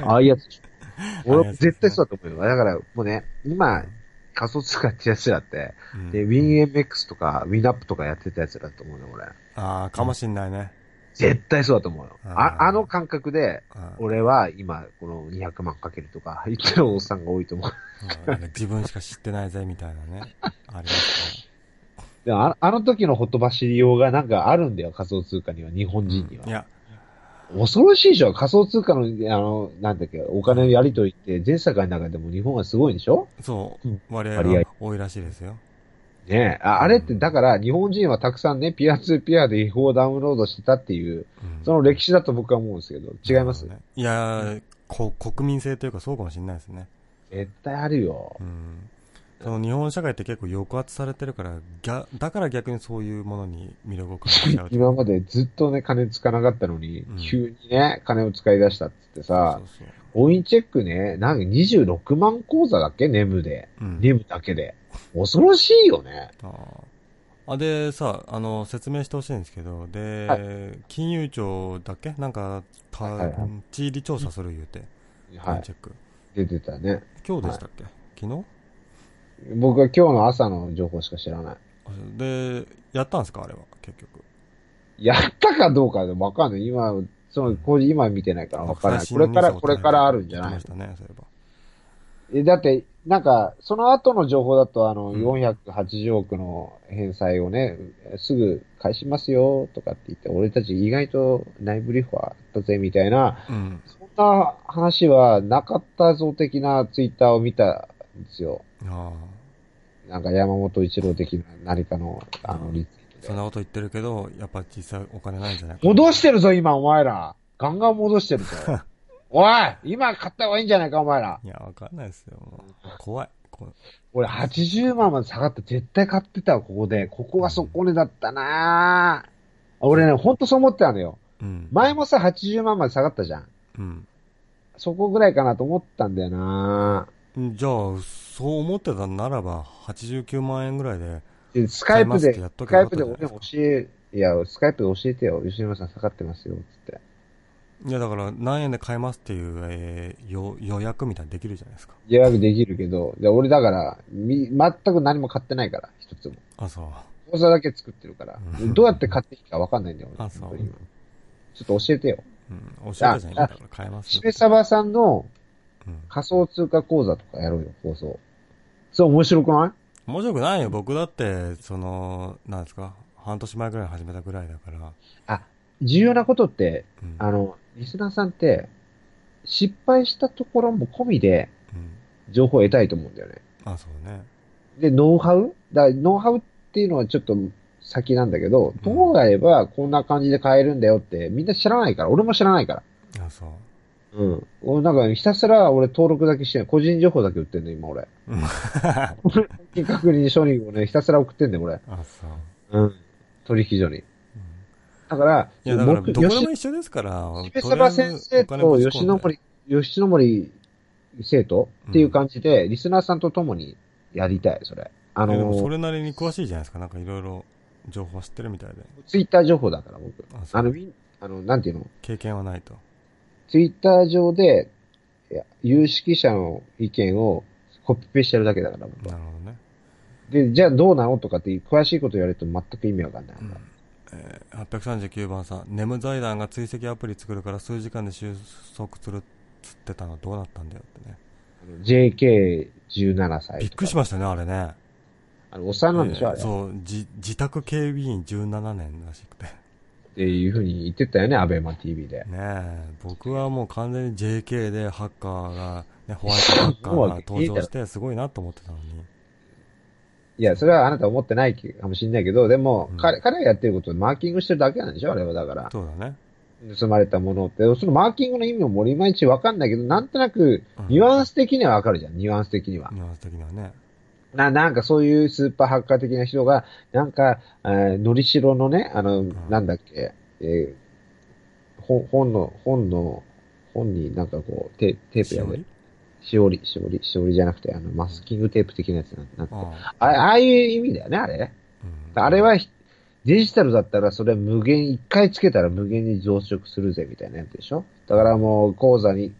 ああいうやつ。俺、ああいうやつですね絶対そうだと思うよ。だから、もうね、今、仮想通貨ってやつらって、うんで、WinMX とか WinUp とかやってたやつだと思うよ、俺。ああ、かもしんないね。絶対そうだと思うよ。ああ、あの感覚で、うん俺は今、この200万かけるとか言ってるおっさんが多いと思う。自分しか知ってないぜ、みたいなね。ありますでもああの時のほとばしりようがなんかあるんだよ、仮想通貨には、日本人には。から。いや、恐ろしいでしょ仮想通貨の、あの、なんだっけ、お金のやり取りって全世界の中でも日本はすごいでしょ？そう割合が多いらしいですよ。ね。えああれって、だから日本人はたくさんね、ピアツーピアで違法ダウンロードしてたっていう、うん。その歴史だと僕は思うんですけど、違います、ね。いやーこ国民性というかそうかもしれないですね。絶対あるよ。う。ん。その日本社会って結構抑圧されてるから、逆だから逆にそういうものに魅力を感じちゃう。今までずっとね、金つかなかったのに、うん。急にね、金を使い出したっつってさ、そうそうオインチェックね、なんか26万口座だっけ？ネムで。そううんネムだけで。恐ろしいよね。あーあでさあの説明してほしいんですけどで、は金融庁だっけ？なんかた、はいはいはい地理調査する言うて、はい。チェック出てたね。今日でしたっけ、昨日？僕は今日の朝の情報しか知らない。あでやったんですか？あれは結局やったかどうかでもわかんない。今、その、これ今見てないからわからない。これから、これからあるんじゃないねそういえば。え、だって、なんか、その後の情報だと、あの、うん。480億の返済をね、すぐ返しますよ、とかって言って、俺たち意外と内部リファーあったぜ、みたいな、うん。そんな話はなかったぞ的なツイッターを見たんですよ。あ。なんか山本一郎的な何かの、あの、リツそんなこと言ってるけどやっぱ実際お金ないんじゃない？か戻してるぞ、今、お前ら。ガンガン戻してるぞ。おい今買った方がいいんじゃないか、お前ら。いやわかんないですよ怖いこ俺80万まで下がって絶対買ってたわ、ここで。ここは底値だったなぁ。俺ね、ほんとそう思ってたのよ。うん前もさ、80万まで下がったじゃん。うんそこぐらいかなと思ったんだよなじゃあそう思ってたならば89万円ぐらいででスカイプで、スカイプで俺教え、いや、スカイプで教えてよ。吉村さん下がってますよ、つって。いやだから何円で買えますっていう、えー、よ予約みたいにできるじゃないですか予約できるけど、で俺だから、み、全く何も買ってないから、一つも。あそう口座だけ作ってるからう。んどうやって買っていいかわかんないんだよ。俺あそうちょっと教えてよ。うん、教えてじゃん、だから買えますよしめ。さばさんのうん。仮想通貨講座とかやろうよ、放送。それ面白くない？面白くないよ。僕だって、その、なんですか、半年前ぐらいに始めたぐらいだから。重要なことって、うん。あの、リスナーさんって、失敗したところも込みでうん。情報を得たいと思うんだよね。あ、そうね。で、ノウハウ？だノウハウっていうのはちょっと先なんだけど、うんどうやればこんな感じで買えるんだよってみんな知らないから、俺も知らないから。あ、そう。うん。俺なんかひたすら俺登録だけして。個人情報だけ売ってんの、今俺。うん。金確認承認をね、ひたすら送ってんだよ、俺。あ、そう。うん。取引所に。うんだから、いや、だから、僕どこでも一緒ですから。吉部沢先生と吉野森、吉野森生徒っていう感じで、リスナーさんと共にやりたい、それ。ああの、でもその、れなりに詳しいじゃないですか。なんかいろいろ情報知ってるみたいで。ツイッター情報だから、僕。あ、の、あの、なんていうの？経験はないと。ツイッター上で、有識者の意見をコピペしてるだけだから。なるほどね。で、じゃあどうなのとかって詳しいこと言われると全く意味わかんない。うんえー、839番さん、ネム財団が追跡アプリ作るから数時間で収束するっつってたのどうなったんだよってね。あの JK17 歳。びっくりしましたね、あれね。あの、おっさんなんでしょ、あれ。っえーそう、じ、自宅警備員17年らしくて。ていうふうに言ってたよね、アベマ TV で。ねえ、僕はもう完全に JK でハッカーが、ね、ホワイトハッカーが登場して すごいなと思ってたのに。いや、それはあなた思ってないかもしれないけど、でも、うん彼、彼がやってることをマーキングしてるだけなんでしょあれはだから。そうだね。盗まれたものって。そのマーキングの意味も俺いまいちわかんないけど、なんとなく、うんニュアンス的にはわかるじゃん、ニュアンス的には。ニュアンス的にはね。な、なんかそういうスーパーハッカー的な人が、なんか、えー、のりしろのね、あの、なんだっけ、えー、本本の、本の、本になんかこう、テテープやでしおり、しおり、しおり、じゃなくて、あの、マスキングテープ的なやつなんなんてああああいう意味だよね、あれ。あ,、うん、あれはひ、デジタルだったらそれ無限、一回つけたら無限に増殖するぜみたいなやつでしょ。だからもう口座に、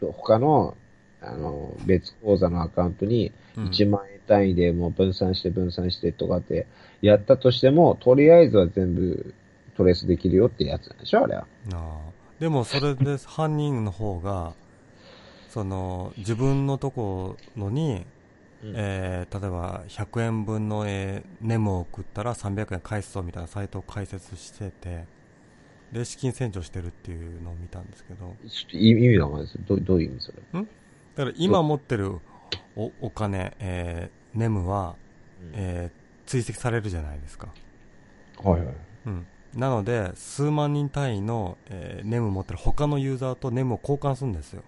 他の、あの、別口座のアカウントにうん。1万円単位でもう分散して分散してとかってやったとしても、とりあえずは全部トレースできるよってやつなんでしょあれは。ああ。でもそれで犯人の方が、その、自分のところに、えー例えば100円分の、えーネムを送ったら300円返すぞみたいなサイトを開設してて、で、資金洗浄してるっていうのを見たんですけど、ちょっと意意味がわかんないです。どうどういう意味それ？だから今持ってるおお金、えー、ネムは、えー、追跡されるじゃないですか。はいはい。うん。なので、数万人単位の、えーネム持ってる他のユーザーとネムを交換するんですよ。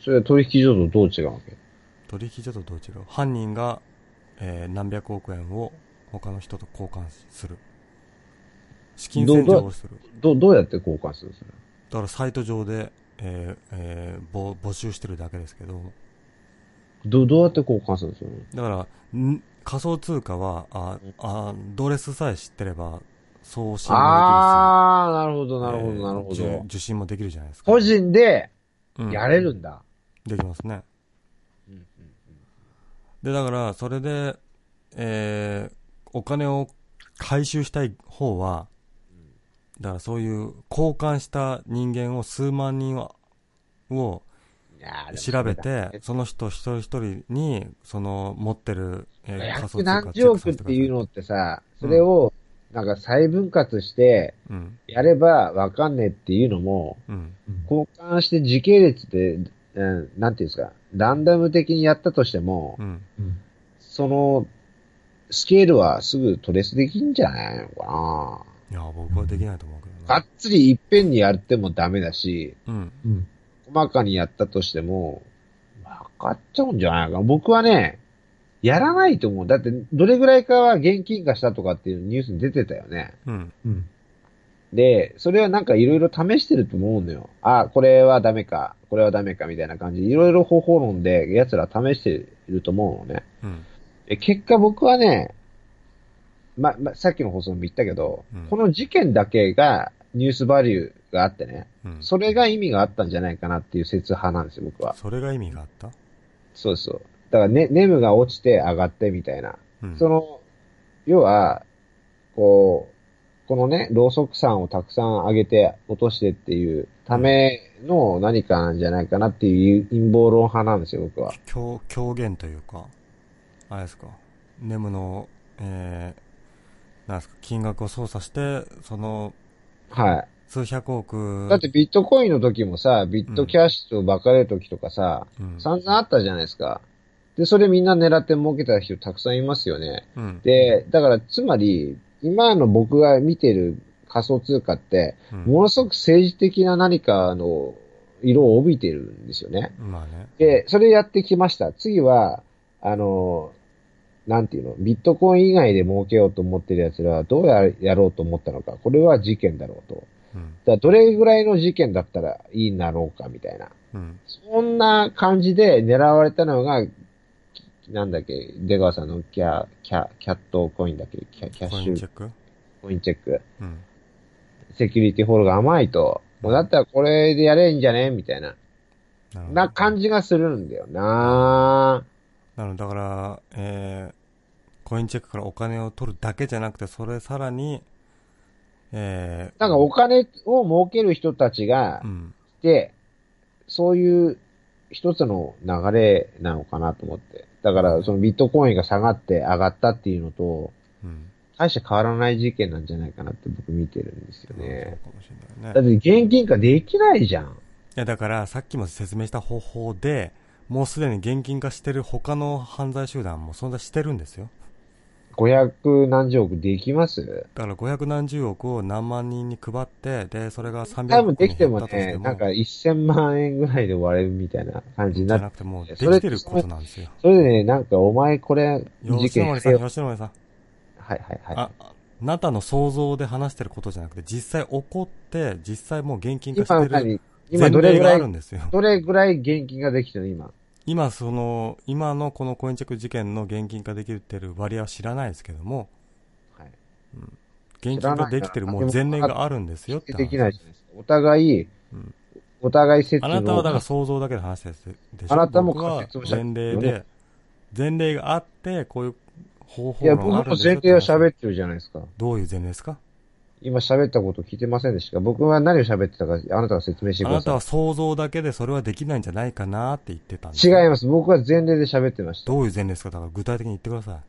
それは取引所とどう違うわけ？取引所とどう違う？犯人が、えー何百億円を他の人と交換する。資金洗浄をする。どどうやって交換するんですか？だからサイト上で、えーえーぼ募集してるだけですけど、どどうやって交換するんですかだから、ん仮想通貨は、あ、あ、ドレスさえ知ってれば、送信もあー、なるほど、できるし、なるほど、なるほえー受ど。受信もできるじゃないですか。個人でうんやれるんだ。できますね。うんうんで、だから、それで、えーお金を回収したい方は、だからそういう交換した人間を数万人を調べて、その人一人一人に、その持ってる、えー仮想百通貨何十億っていうのってさ、それを、なんか再分割して、うん、やればわかんねえっていうのも、うん、交換して時系列で、うんなんていうんですか、ランダム的にやったとしても、うん。その、スケールはすぐトレースできんじゃないのかいや、僕はできないと思うけな。がどっつりいっぺんにやってもダメだし、な。うん。うん。細かにやったとしても、わかっちゃうんじゃないかな。僕はね、やらないと思う。だって、どれぐらいかは現金化したとかっていうニュースに出てたよね。うん。うん。で、それはなんかいろいろ試してると思うのよ。あ、これはダメか、これはダメかみたいな感じで、いろいろ方法論で奴ら試していると思うのね。うん。で結果僕はね、ま、ま、さっきの放送も言ったけど、うんこの事件だけがニュースバリューがあってね、うん。それが意味があったんじゃないかなっていう説派なんですよ、僕は。それが意味があった？そうそう。だからね、ネムが落ちて上がってみたいな。うん。その、要は、こう、このね、ろうそく酸をたくさん上げて落としてっていうための何かなんじゃないかなっていう陰謀論派なんですよ、僕は。狂狂言というか、あれですか、ネムの、えー、なんですか、金額を操作して、その、はい。数百億。だってビットコインの時もさ、ビットキャッシュとバカれる時とかさ、うん、散々あったじゃないですか。で、それみんな狙って儲けた人たくさんいますよね。うん。で、だからつまり、今の僕が見てる仮想通貨って、うん、ものすごく政治的な何かの色を帯びてるんですよね。まあね。で、それやってきました。次は、あの、なんていうの、ビットコイン以外で儲けようと思ってる奴らはどうややろうと思ったのか？これは事件だろうと。うん。だどれぐらいの事件だったらいいんだろうか、みたいな。うん。そんな感じで狙われたのが、なんだっけ、出川さんのキャ、キャ、キャットコインだっけ、キャ、キャッコシュインチェック？コインチェック。うん。セキュリティフォローが甘いと。もうだったらこれでやれんじゃね？みたいな。な感じがするんだよななのでだから、えー、コインチェックからお金を取るだけじゃなくて、それさらに、えなんかお金を儲ける人たちがー、うん。いて、そういう一つの流れなのかなと思って。だから、そのビットコインが下がって上がったっていうのと、うん。大して変わらない事件なんじゃないかなって僕見てるんですよそうね。かもしれないだね。って現金化できないじゃん。いや、だから、さっきも説明した方法で、もうすでに現金化してる他の犯罪集団も存在してるんですよ。500何十億できます？だから500何十億を何万人に配って、で、それが300多億に分できてもね、なんか1000万円ぐらいで終われるみたいな感じになって、じゃなくてもうできてることなんですよ。それでね、なんかお前これ事吉野森さん。吉野森さん。はいはいはい。あ、あなたの想像で話してることじゃなくて、実際起こって、実際もう現金化してる今どれぐらい、るんですよ。どれぐらい現金ができてるの今？今、その、今のこのコインチェック事件の現金化できてる割合は知らないですけども、はい。現金化できてるもう前例があるんですよって話。できないじゃないですか。お互い、うんお互い説あのなたはだから想像だけで話してるでしょあなたも仮説をした前例で、前例があって、こういう方法いや、論があ僕もるんですよ前提を喋っってるじゃないですか。どういう前例ですか？今喋ったこと聞いてませんでしたか僕は何を喋ってたか、あなたが説明してくださあなたは想像だけでそれはできないんじゃないかなって言ってたんですい。違いよます。僕は前例で喋ってました。どういう前例ですか？だから具体的に言ってくださ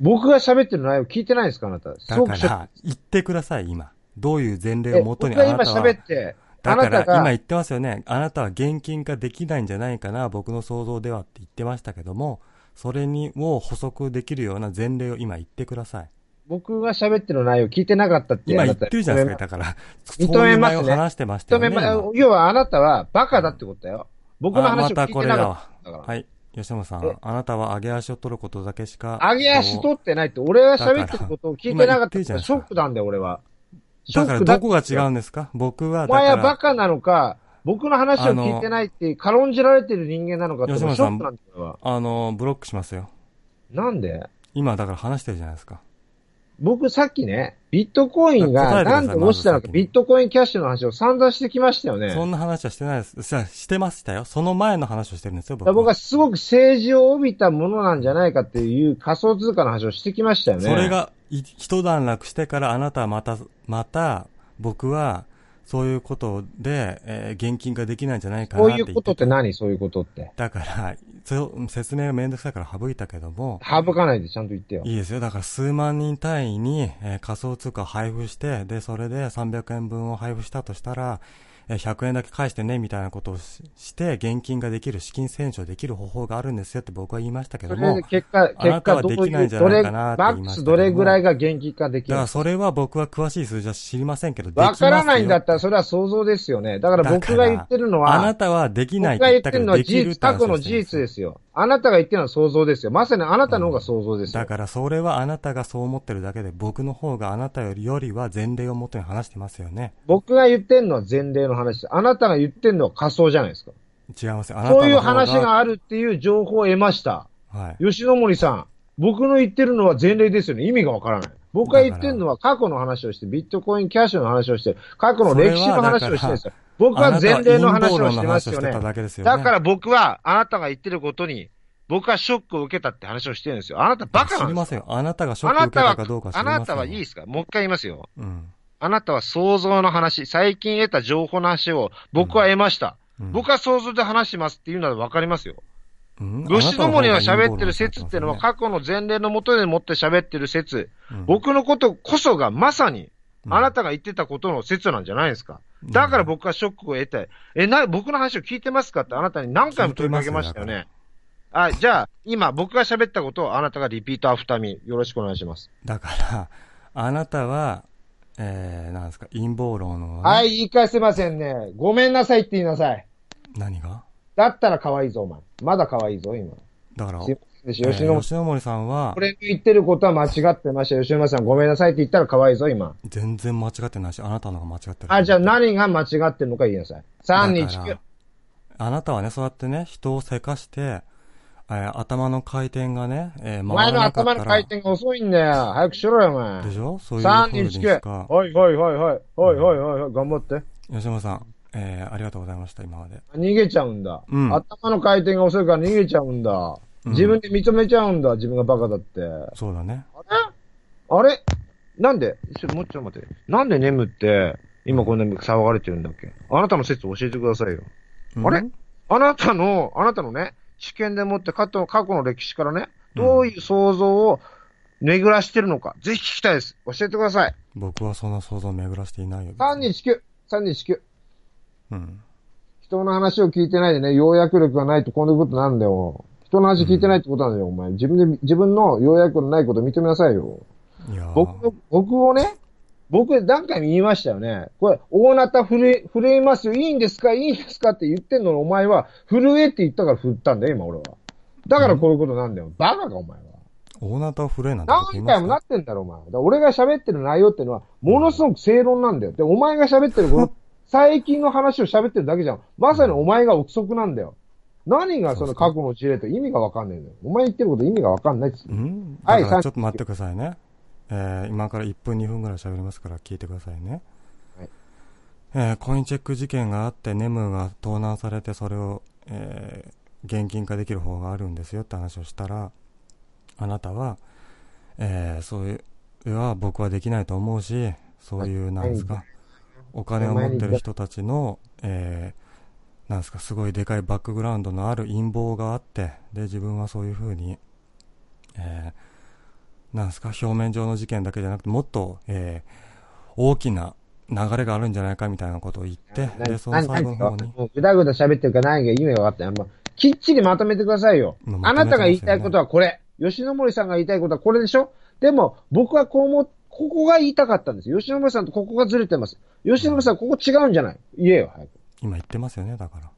僕が喋ってる内容聞いてないですかあなた。だから、言ってください、今。どういう前例えをもとに僕が今あなたは、喋って、あだから今言ってますよね。あなたは現金化できないんじゃないかな、僕の想像ではって言ってましたけども、それにを補足できるような前例を今言ってください。僕が喋ってる内容聞いてなかったって今言ってるじゃないですか、だから。認めますね話してましたよね。認めま今要はあなたはバカだってことだよ。僕の話を聞いてなかっわ。たから。はい。吉野さえ？ん、あなたは上げ足を取ることだけしか。上げ足取ってないって、俺が喋ってることを聞いてなかったってショックなんだよ、俺は。ショだからどこが違うんですか？僕は、お前はバカなのか、僕の話を聞いてないって軽んじられてる人間なのかってショックなんだよ。あの、ブロックしますよ。なんで？今だから話してるじゃないですか。僕さっきね、ビットコインがないんで落ちたのか、ビットコインキャッシュの話を散々してきましたよね。そんな話はしてないです。してましたよ。その前の話をしてるんですよ、僕は。僕はすごく政治を帯びたものなんじゃないかっていう仮想通貨の話をしてきましたよね。それがい一段落してからあなたはまた、また、僕は、そういうことで、えー現金化できないんじゃないかなこうって言っていうことって何？そういうことって。だから、そう説明がめんどくさいから省いたけども、省かないでちゃんと言ってよ。いいですよ。だから数万人単位に、えー仮想通貨を配布して、で、それで300円分を配布したとしたら、えー100円だけ返してね、みたいなことをしして、現金ができる、資金洗浄できる方法があるんですよって僕は言いましたけどもそれで、結果、あな結果たはできないんじゃないかなってマックスどれぐらいが現金化できるだからそれは僕は詳しい数字は知りませんけど、わからないんだったら、らそれは想像ですよね。だから僕が言ってるのは、あなたはできない僕が言ってけどるのは事実、できるって話過去の事実ですよ。あなたが言ってるのは想像ですよ。まさにあなたの方が想像ですよ。だからそれはあなたがそう思ってるだけで、僕の方があなたよりよりは前例をもとに話してますよね。僕が言ってるのは前例の話です。あなたが言ってるのは仮想じゃないですか。違いますよ。あなたそういう話があるっていう情報を得ました。はい。吉野森さん、僕の言ってるのは前例ですよね。意味がわからない。僕が言ってるのは過去の話をして、ビットコインキャッシュの話をして、過去の歴史の話をしてるんですよ。僕は前例の話をしてますよね。だから僕は、あなたが言ってることに、僕はショックを受けたって話をしてるんですよ。あなたバカなんです知りませんよ。あなたがショあックを受けなたかどうか、知ありませんよ。なたはいいですか？もう一回言いますよ。うん。あなたは想像の話、最近得た情報の話を僕は得ました。うん僕は想像で話しますっていうのはわかりますよ。うん吉野森が喋ってる説っていうのは過去の前例のもとでもって喋ってる説。方が陰謀論だと僕のことこそがまさに、うんあなたが言ってたことの説なんじゃないですか。だから僕はショックを得て、え、な、僕の話を聞いてますかってあなたに何回も問いかけましたよね。あ、じゃあ、今僕が喋ったことをあなたが repeat after me。よろしくお願いします。だから、あなたは、えー、なんですか、陰謀論の、ね、はい、言い返せませんね。ごめんなさいって言いなさい。何が？だったら可愛いぞ、お前。まだ可愛いぞ、今。だから、すいませんでしえー吉野、吉野森さんは、俺の言ってることは間違ってました。吉野さん、ごめんなさいって言ったら可愛いぞ、今。全然間違ってないし、あなたのが間違ってる。あ、じゃあ何が間違ってるのか言いなさい。3、2、1、だからあなたはね、そうやってね、人をせかして、えー頭の回転がね、えーお前の回らなかったら頭の回転が遅いんだよ。早くしろよ、お前。でしょ？そういう3、風2、にし1、か9。。はい、はい、はい、はい。はい、はい、はい、はい。頑張って。吉野さん、えー、ありがとうございました、今まで。逃げちゃうんだ。うん頭の回転が遅いから逃げちゃうんだ。うん自分で認めちゃうんだ。自分がバカだって。そうだね。あれ？あれ？なんで？ちょ、もうちょっと待って。なんで眠って、今こんなに騒がれてるんだっけ？あなたの説教えてくださいよ。あれうん？あなたの、あなたのね、知見でもって過去過去の歴史からね、どういう想像を巡らしてるのか、ぜひ聞きたいです。教えてください。僕はそんな想像を巡らしていないよ。329、329。うん。人の話を聞いてないでね、要約力がないとこんなことなんだよ。人の話聞いてないってことなんだよ、お前。自分で、自分の要約のないことを認めなさいよ。い僕の、僕をね、僕何回も言いましたよね。これ、大なた震え、震えますよ。いいんですか？いいんですかって言ってんのに、お前は、震えって言ったから振ったんだよ、今俺は。だからこういうことなんだよ。バカか、お前は。大なたを震えなんて何回もなってんだろ、お前。俺が喋ってる内容っていうのは、ものすごく正論なんだよ。で、お前が喋ってるこの、最近の話を喋ってるだけじゃん。まさにお前が憶測なんだよ。何がその過去の事例と意味がわかんないんだよ。お前言ってること意味がわかんないっつううん？はいちょっと待ってくださいね。えー、今から1分2分ぐらい喋りますから聞いてくださいね。はいえー、コインチェック事件があって、ネムが盗難されて、それを、えー、現金化できる方があるんですよって話をしたら、あなたは、えー、そういう、は僕はできないと思うし、そういう、なんですか、お金を持ってる人たちの、えー、なんですか、すごいでかいバックグラウンドのある陰謀があって、で、自分はそういうふうに、えー、なんですか、表面上の事件だけじゃなくて、もっと、えー、大きな、流れがあるんじゃないかみたいなことを言って、なで、その最後の方に、ぐだぐだ喋ってるから何が意味が分かってない。もうきっちりまとめてくださいよ。もうあなたが言いたいことはこれ。吉野森さんが言いたいことはこれでしょ？でも、僕はこうも、ここが言いたかったんです。吉野森さんとここがずれてます。吉野森さん、ここ違うんじゃない？言えよ、早く。今言ってますよね、だから。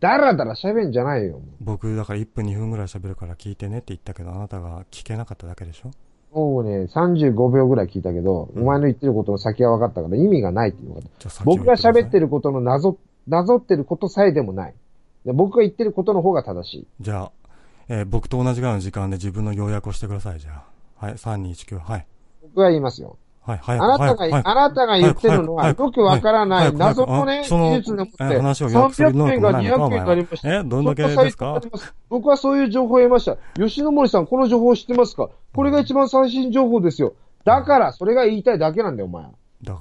だらだら喋んじゃないよ。も僕、だから1分2分ぐらい喋るから聞いてねって言ったけど、あなたが聞けなかっただけでしょ？うもうね、35秒ぐらい聞いたけど、うんお前の言ってることの先は分かったから意味がないっていうのが。僕が喋ってる。ることの謎、なぞってることさえでもない。で僕が言ってることの方が正しい。じゃあ、えー僕と同じぐらいの時間で自分の要約をしてください、じゃあ。はい、3、2、1、9、はい。僕は言いますよ。はい、はい。あなたが、あなたが言ってるのは、よくわからない謎のね、技術でもって、えー話を予約する300能円が200力もないのか、お円になりました。えどんだけですか？僕はそういう情報を得ました。吉野森さん、この情報を知ってますか？これが一番最新情報ですよ。だから、それが言いたいだけなんだよ、お前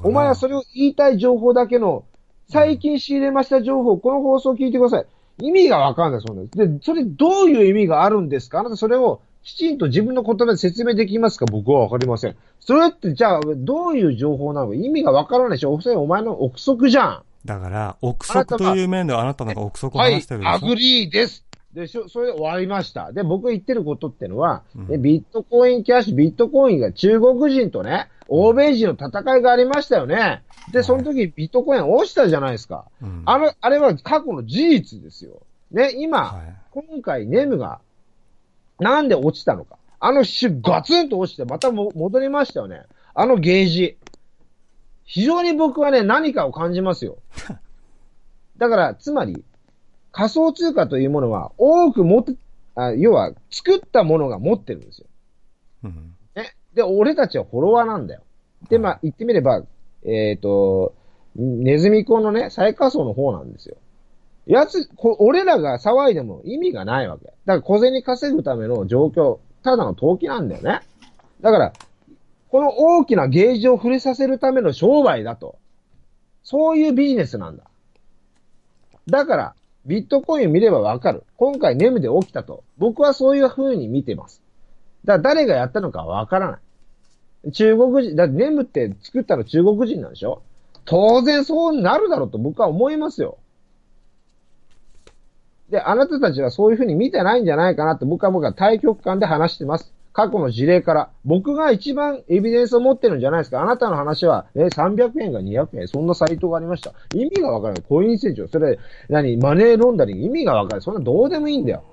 お前はそれを言いたい情報だけの、最近仕入れました情報、この放送を聞いてください。意味がわかんないそうです。で、それどういう意味があるんですか？あなたそれをきちんと自分の言葉で説明できますか？僕はわかりません。それってじゃあどういう情報なの？か意味がわからないし、おお前の憶測じゃん。だから、憶測という面ではあなたのが憶測をはい話してる、でしょ、 agree です。でしょ、それで終わりました。で、僕が言ってることってのは、うんねビットコインキャッシュ、ビットコインが中国人とね、欧米人の戦いがありましたよね。で、その時ビットコイン落ちたじゃないですか。うんあの、あれは過去の事実ですよ。ね、今、はい。今回ネムが、なんで落ちたのか。あの週ガツンと落ちてまたも戻りましたよね。あのゲージ。非常に僕はね、何かを感じますよ。だから、つまり、仮想通貨というものは多く持って、あ要は作ったものが持ってるんですよ。うん。ね。で、俺たちはフォロワーなんだよ。で、まあ、言ってみれば、えっ、と、ネズミコのね、最下層の方なんですよ。やつ、こ俺らが騒いでも意味がないわけ。だから小銭稼ぐための状況、ただの投機なんだよね。だから、この大きなゲージを触れさせるための商売だと。そういうビジネスなんだ。だから、ビットコイン見ればわかる。今回ネムで起きたと。僕はそういう風に見てます。だから誰がやったのかわからない。中国人、だってネムって作ったの中国人なんでしょ？当然そうなるだろうと僕は思いますよ。で、あなたたちはそういうふうに見てないんじゃないかなって僕は僕は対局観で話してます。過去の事例から。僕が一番エビデンスを持ってるんじゃないですか。あなたの話は、ね、300円が200円、そんなサイトがありました。意味がわからない。コイン成長。それ、何？マネーロンダリング。意味がわからない。そんなどうでもいいんだよ。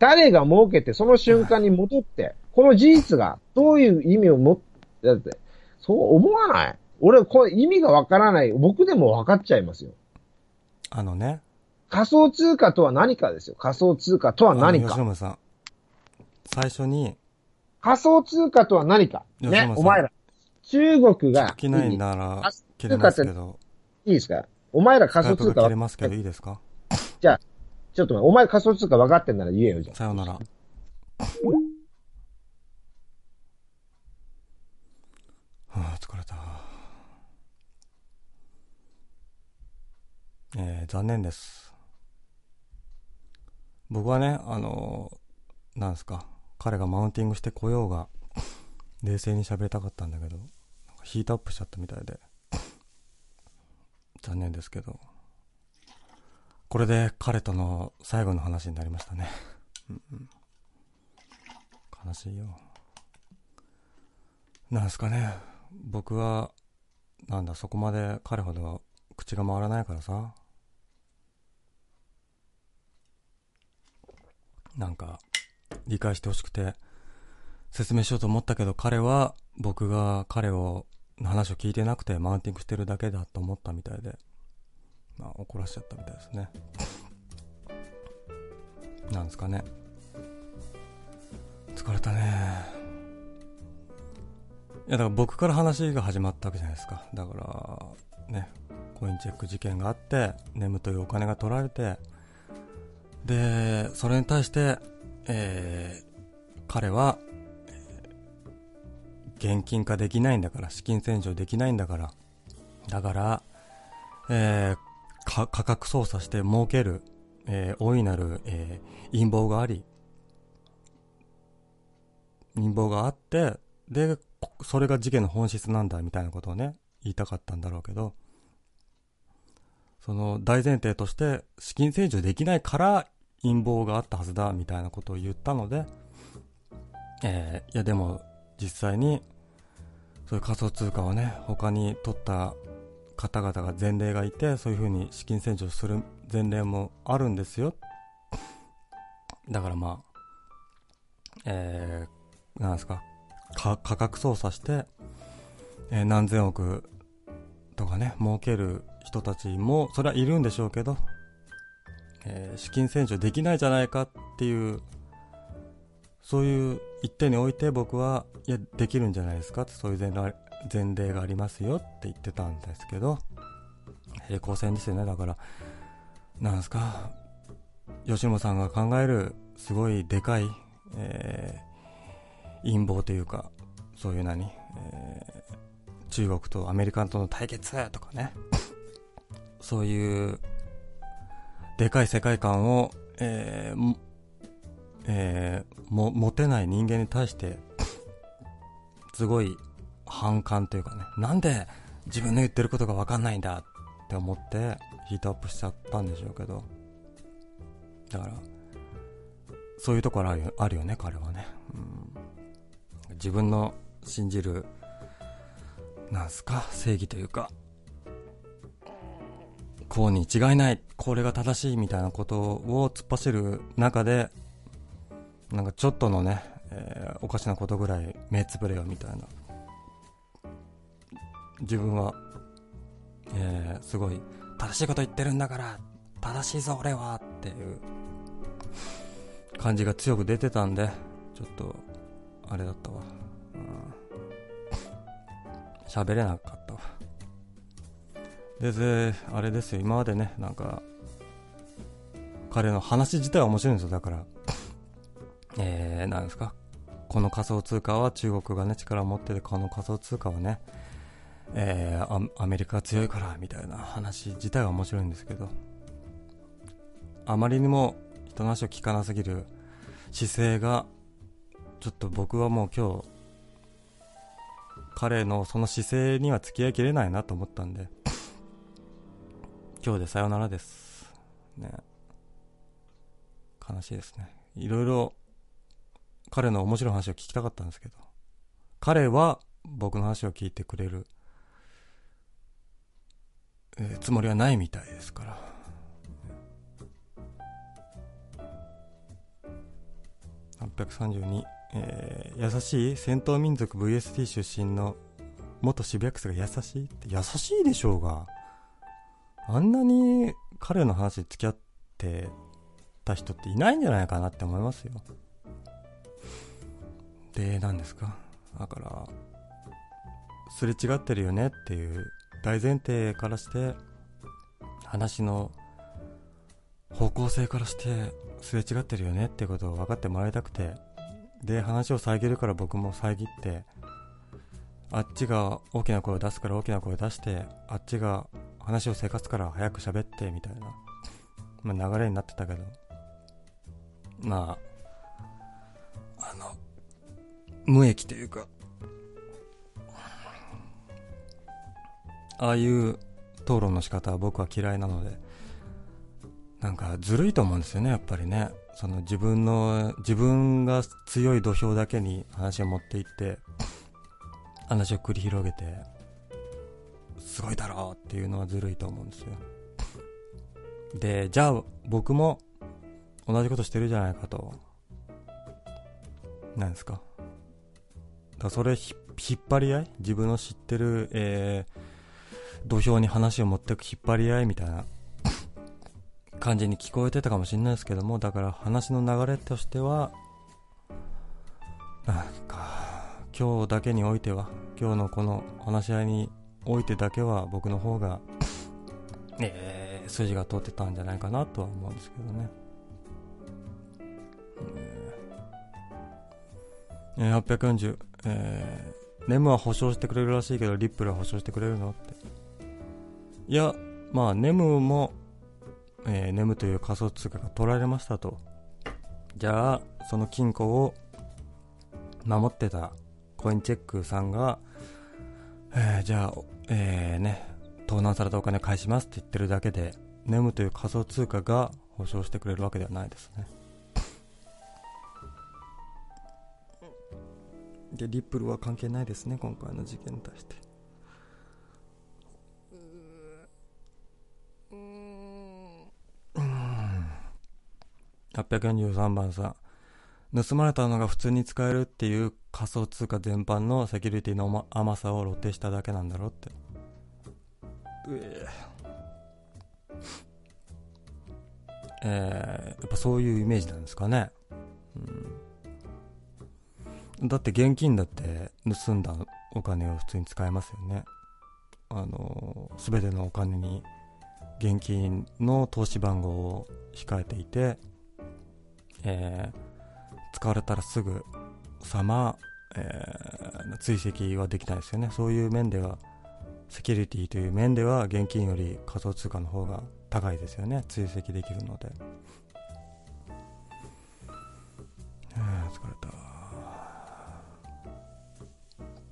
誰が儲けて、その瞬間に戻って、この事実がどういう意味を持って、だって、そう思わない？俺、これ意味がわからない。僕でも分かっちゃいますよ。あのね、仮想通貨とは何かですよ。仮想通貨とは何か。吉野さん、最初に、仮想通貨とは何か。ねお前ら。中国が聞、きないならあ、切れますけど、いいですか？お前ら仮想通貨切れ、ますけどいいですか？じゃあ、ちょっとお前仮想通貨分かってんなら言えよ、じゃあ。さようなら。はあ、疲れた。えー、残念です。僕はね、あのーなんですか、彼がマウンティングしてこようが、冷静に喋りたかったんだけど、ヒートアップしちゃったみたいで、残念ですけど、これで彼との最後の話になりましたね。うんうん悲しいよ。なんすかね、僕は、なんだ、そこまで彼ほど口が回らないからさ。なんか、理解してほしくて、説明しようと思ったけど、彼は、僕が彼を、の話を聞いてなくて、マウンティングしてるだけだと思ったみたいで、まあ、怒らせちゃったみたいですね。なんですかね。疲れたね。いや、だから僕から話が始まったわけじゃないですか。だから、ね、コインチェック事件があって、ネムというお金が取られて、で、それに対して、えー彼は、現金化できないんだから、資金洗浄できないんだから、だから、えー価格操作して儲ける、えー大いなる、えー陰謀があり、陰謀があって、で、それが事件の本質なんだみたいなことをね、言いたかったんだろうけど、その大前提として資金洗浄できないから陰謀があったはずだみたいなことを言ったので、えー、いやでも実際にそういう仮想通貨をね、他に取った方々が前例がいて、そういう風に資金洗浄する前例もあるんですよ。だからまあ、えー、なんですか、価格操作して、えー、何千億とかね、儲ける人たちも、それはいるんでしょうけど、えー、資金洗浄できないじゃないかっていう、そういう一点において僕は、いや、できるんじゃないですかって、そういう前前例がありますよって言ってたんですけど、平行線ですよね、だから、なんすか、吉野さんが考える、すごいでかい、えー、陰謀というか、そういう何、えー、中国とアメリカとの対決とかね、そういう、でかい世界観を、えー、えー、も、持てない人間に対して、すごい反感というかね、なんで自分の言ってることがわかんないんだって思ってヒートアップしちゃったんでしょうけど、だから、そういうところあるよあるよね、彼はね。うん、自分の信じる、なんすか、正義というか、こうに違いない、これが正しいみたいなことを突っ走る中で、なんかちょっとのね、えー、おかしなことぐらい目つぶれよみたいな。自分は、えー、すごい、正しいこと言ってるんだから、正しいぞ俺はっていう感じが強く出てたんで、ちょっと、あれだったわ。喋、うん、れなかったわ。で、あれですよ、今までね、なんか、彼の話自体は面白いんですよ、だから。えー、なんですか？この仮想通貨は中国がね、力を持ってて、この仮想通貨はね、えー、アメリカ強いから、みたいな話自体は面白いんですけど、あまりにも人の話を聞かなすぎる姿勢が、ちょっと僕はもう今日、彼のその姿勢には付き合いきれないなと思ったんで、今日でさよならです。ね。悲しいですね。いろいろ彼の面白い話を聞きたかったんですけど、彼は僕の話を聞いてくれる、えー、つもりはないみたいですから。832、えー、優しい戦闘民族 VST 出身の元渋谷区が優しいって？優しいでしょうが。あんなに彼の話付き合ってた人っていないんじゃないかなって思いますよ。で、何ですか？だから、すれ違ってるよねっていう大前提からして、話の方向性からしてすれ違ってるよねってことを分かってもらいたくて、で、話を遮るから僕も遮って、あっちが大きな声を出すから大きな声を出して、あっちが話を生活から早く喋ってみたいな、まあ、流れになってたけど、まあ、あの、無益というか、ああいう討論の仕方は僕は嫌いなので、なんかずるいと思うんですよね、やっぱりね。その自分の、自分が強い土俵だけに話を持っていって、話を繰り広げて、すごいだろうっていうのはずるいと思うんですよ。で、じゃあ僕も同じことしてるじゃないかと。なんですか。だそれ引っ張り合い？自分の知ってる、えー、土俵に話を持っていく引っ張り合い？みたいな 感じに聞こえてたかもしれないですけども、だから話の流れとしては、なんか、今日だけにおいては、今日のこの話し合いにおいてだけは僕の方が、えー、筋が通ってたんじゃないかなとは思うんですけどね。えー、840、えー、ネムは保証してくれるらしいけど、リップルは保証してくれるのって。いや、まあ、ネムも、えー、ネムという仮想通貨が取られましたと。じゃあ、その金庫を守ってたコインチェックさんが、ええー、じゃあ、えー、ね、盗難されたお金返しますって言ってるだけで、ネムという仮想通貨が保証してくれるわけではないですね。で、リップルは関係ないですね、今回の事件に対して。843番さん。盗まれたのが普通に使えるっていう仮想通貨全般のセキュリティの甘さを露呈しただけなんだろうって。うええー、やっぱそういうイメージなんですかね。うん、だって現金だって盗んだお金を普通に使えますよね。あの、すべてのお金に現金の投資番号を控えていて、えー、使われたらすぐさま、えー、追跡はできないですよね。そういう面では、セキュリティという面では現金より仮想通貨の方が高いですよね。追跡できるので。えー、疲れた。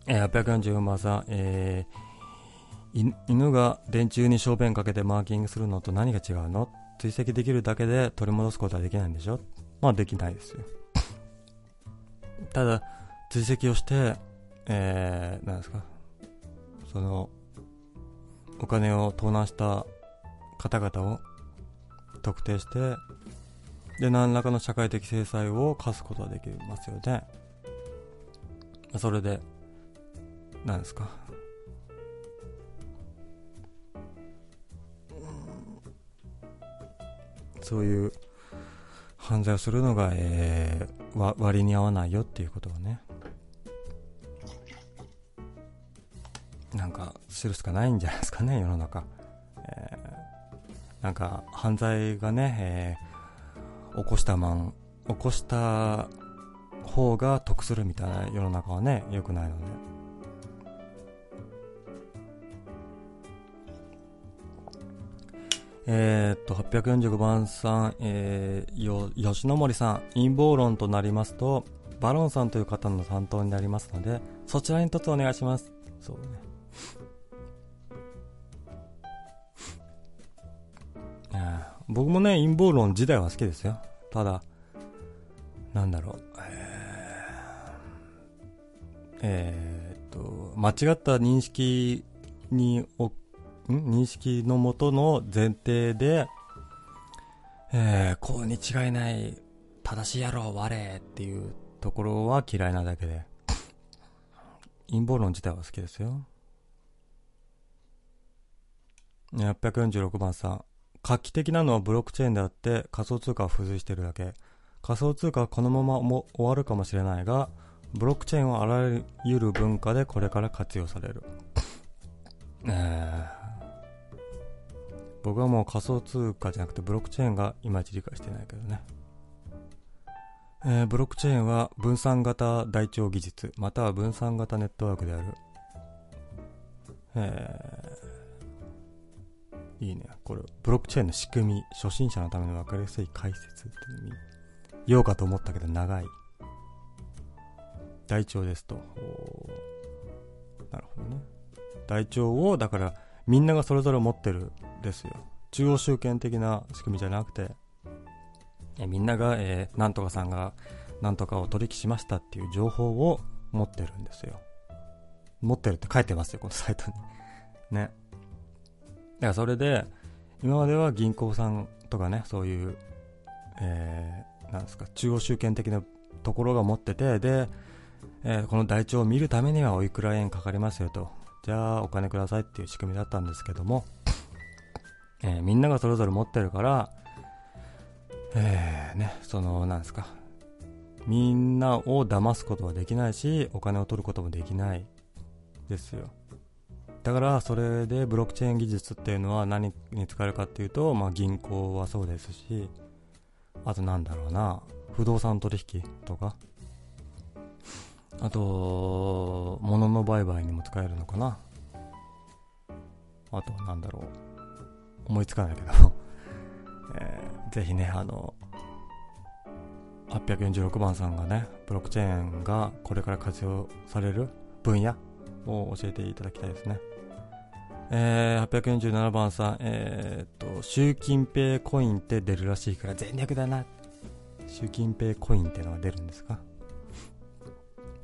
えー、844番さん、えー、犬が電柱に小便かけてマーキングするのと何が違うの？追跡できるだけで取り戻すことはできないんでしょ？まあできないですよ。ただ、追跡をして、えー、なんですか、その、お金を盗難した方々を特定して、で、何らかの社会的制裁を課すことができますよね。それで、何ですか？そういう犯罪をするのが、えー、割に合わないよっていうことをね。なんか知るしかないんじゃないですかね 世の中、えー、なんか犯罪がね、えー、起こしたマン起こした方が得するみたいな世の中はね良くないので。えー、っと、845番さん、えー、よ、吉野森さん、陰謀論となりますと、バロンさんという方の担当になりますので、そちらに一つお願いします。そうね。僕もね、陰謀論自体は好きですよ。ただ、なんだろう。えー、っと、間違った認識にお認識のもとの前提で、えー、こうに違いない、正しいやろ、我っていうところは嫌いなだけで、陰謀論自体は好きですよ。846番さん。画期的なのはブロックチェーンであって仮想通貨は付随してるだけ。仮想通貨はこのままも終わるかもしれないが、ブロックチェーンはあらゆる文化でこれから活用される。えー僕はもう仮想通貨じゃなくてブロックチェーンがいまいち理解してないけどね。えー、ブロックチェーンは分散型台帳技術、または分散型ネットワークである。えー、いいね。これ、ブロックチェーンの仕組み、初心者のための分かりやすい解説っていう意味。言おうかと思ったけど長い。台帳ですと。なるほどね。台帳を、だから、みんながそれぞれ持ってるですよ。中央集権的な仕組みじゃなくて、えみんなが、えー、なんとかさんがなんとかを取引しましたっていう情報を持ってるんですよ。持ってるって書いてますよ、このサイトに。ね。だからそれで、今までは銀行さんとかね、そういう、えー、なんですか、中央集権的なところが持ってて、で、えー、この台帳を見るためにはおいくら円かかりますよと。じゃあお金くださいっていう仕組みだったんですけども、えー、みんながそれぞれ持ってるから、えー、ね、その、なんですか、みんなを騙すことはできないし、お金を取ることもできないですよ。だから、それでブロックチェーン技術っていうのは何に使えるかっていうと、まあ銀行はそうですし、あとなんだろうな、不動産取引とか、あと、物の売買にも使えるのかな。あと、なんだろう。思いつかないけど えー、ぜひね、あの、846番さんがね、ブロックチェーンがこれから活用される分野を教えていただきたいですね。えー、847番さん、えー、っと、習近平コインって出るらしいから全力だな。習近平コインってのが出るんですか？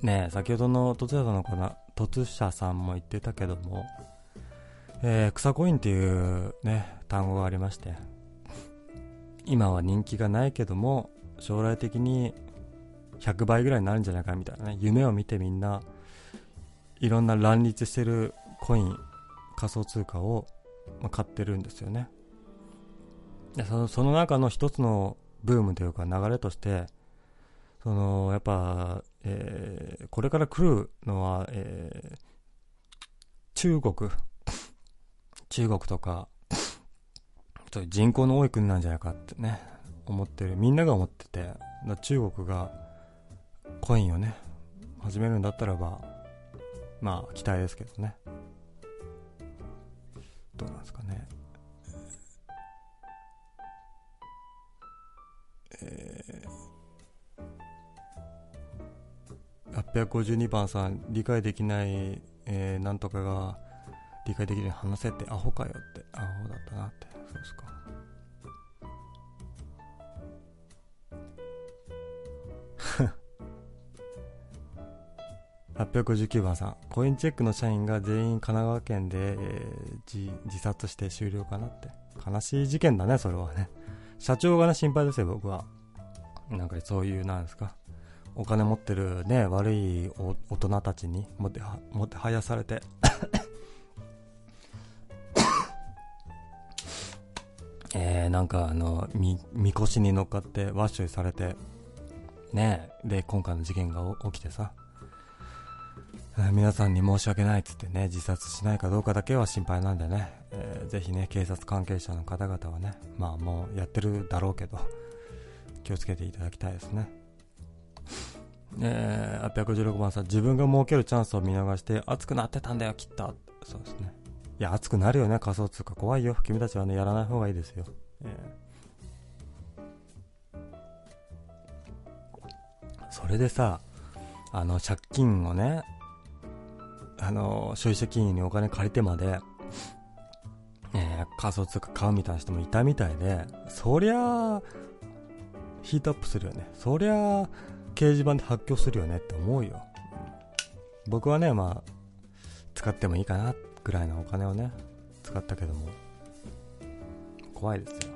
ねえ、先ほどの突者さんのかな、突者さんも言ってたけども、えー、草コインっていうね、単語がありまして、今は人気がないけども、将来的に100倍ぐらいになるんじゃないかみたいなね、夢を見てみんな、いろんな乱立してるコイン、仮想通貨を買ってるんですよね。でそのその中の一つのブームというか流れとして、その、やっぱ、えー、これから来るのは、えー、中国、中国とか、人口の多い国なんじゃないかってね、思ってる。みんなが思ってて、中国がコインをね、始めるんだったらば、まあ、期待ですけどね。どうなんですかね。えー、852番さん、理解できない、えー、なんとかが理解できるように話せってアホかよって、アホだったなって、そうですか。859番さん、コインチェックの社員が全員神奈川県で、えー、自殺して終了かなって。悲しい事件だね、それはね。社長がね、心配ですよ、僕は。なんかそういう、なんですか。お金持ってるね、悪い大人たちにもては、もてはやされてえー、なんかあの、み、みこしに乗っかってワッシュされて、ねで、今回の事件が起きてさ、皆さんに申し訳ないっつってね、自殺しないかどうかだけは心配なんでね、えー、ぜひね、警察関係者の方々はね、まあもうやってるだろうけど、気をつけていただきたいですね。え、816番さん、自分が儲けるチャンスを見逃して熱くなってたんだよ、きっと。そうですね。いや、熱くなるよね、仮想通貨。怖いよ。君たちはね、やらない方がいいですよ。えー、それでさ、あの、借金をね、あの、消費者金融にお金借りてまで、えー、仮想通貨買うみたいな人もいたみたいで、そりゃヒートアップするよね。そりゃ掲示板で発狂するよねって思うよ。僕はね、まあ、使ってもいいかなっ、ぐらいのお金をね、使ったけども、怖いですよ。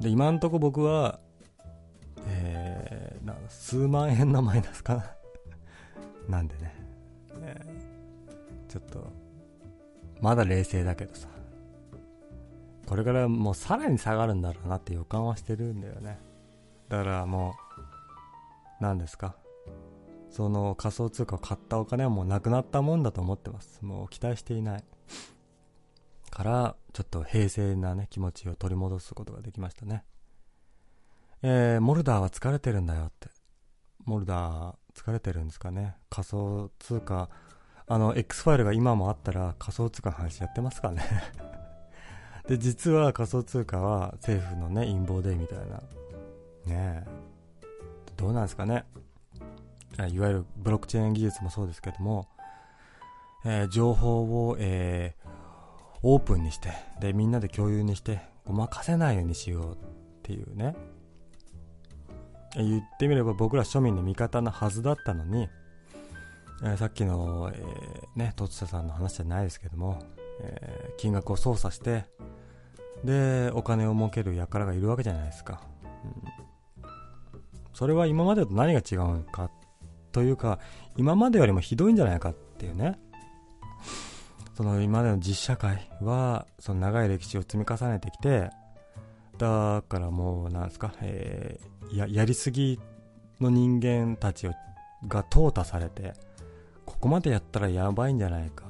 で、今んとこ僕は、えー、な数万円のマイナスかな なんでね、えー、ちょっと、まだ冷静だけどさ、これからもうさらに下がるんだろうなって予感はしてるんだよね。だからもう、何ですか？その仮想通貨を買ったお金はもうなくなったもんだと思ってます。もう期待していない。から、ちょっと平静なね、気持ちを取り戻すことができましたね。えー、モルダーは疲れてるんだよって。モルダー、疲れてるんですかね。仮想通貨、あの、X ファイルが今もあったら仮想通貨の話やってますかねで、実は仮想通貨は政府のね、陰謀でみたいな。ねえ。どうなんですかね。いわゆるブロックチェーン技術もそうですけども、えー、情報を、えー、オープンにして、で、みんなで共有にして、ごまかせないようにしようっていうね。言ってみれば僕ら庶民の味方なはずだったのに、えー、さっきの、えー、ね、とつさんの話じゃないですけども、えー、金額を操作して、で、お金を儲ける輩がいるわけじゃないですか。うん、それは今までと何が違うかというか、今までよりもひどいんじゃないかっていうね。その今までの実社会は、その長い歴史を積み重ねてきて、だからもう、なんですか、えー、や、やりすぎの人間たちをが淘汰されて、ここまでやったらやばいんじゃないか、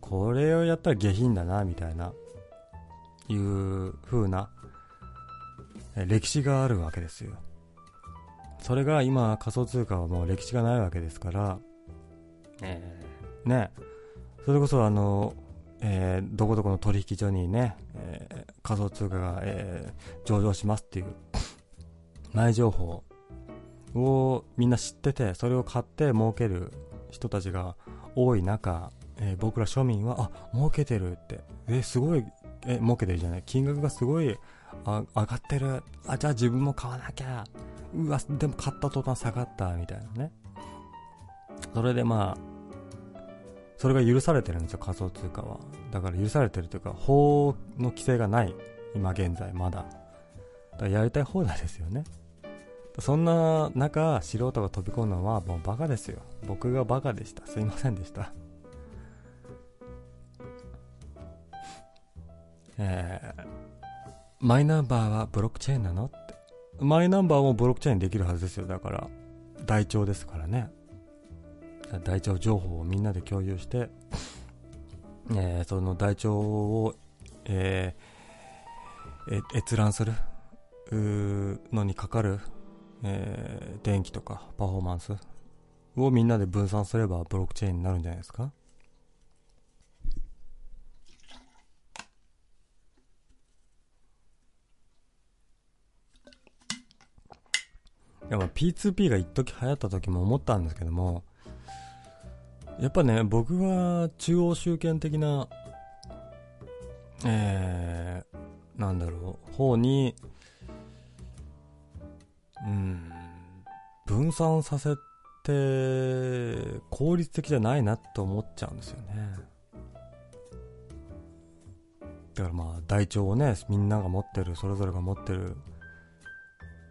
これをやったら下品だな、みたいな、いう風な、歴史があるわけですよ。それが今仮想通貨はもう歴史がないわけですから、えー、ね、それこそあの、えー、どこどこの取引所にね、えー、仮想通貨が、えー、上場しますっていう。前情報をみんな知っててそれを買って儲ける人たちが多い中、えー、僕ら庶民はあ儲けてるって。えすごいえ儲けてるじゃない。金額がすごいあ上がってる。あじゃあ自分も買わなきゃうわでも買った途端下がったみたいなね。それでまあそれが許されてるんですよ仮想通貨は。だから許されてるというか法の規制がない今現在まだ。だからやりたい放題ですよね。そんな中素人が飛び込むのはもうバカですよ。僕がバカでした。すいませんでした。えー、マイナンバーはブロックチェーンなの？マイナンバーもブロックチェーンできるはずですよ。だから台帳ですからね。台帳情報をみんなで共有して、えー、その台帳を、えー、閲覧するのにかかる、えー、電気とかパフォーマンスをみんなで分散すればブロックチェーンになるんじゃないですか。やっぱ P2P が一時流行った時も思ったんですけども、やっぱね、僕は中央集権的な、えー、なんだろう、方に、うん、分散させて、効率的じゃないなって思っちゃうんですよね。だからまあ、台帳をね、みんなが持ってる、それぞれが持ってる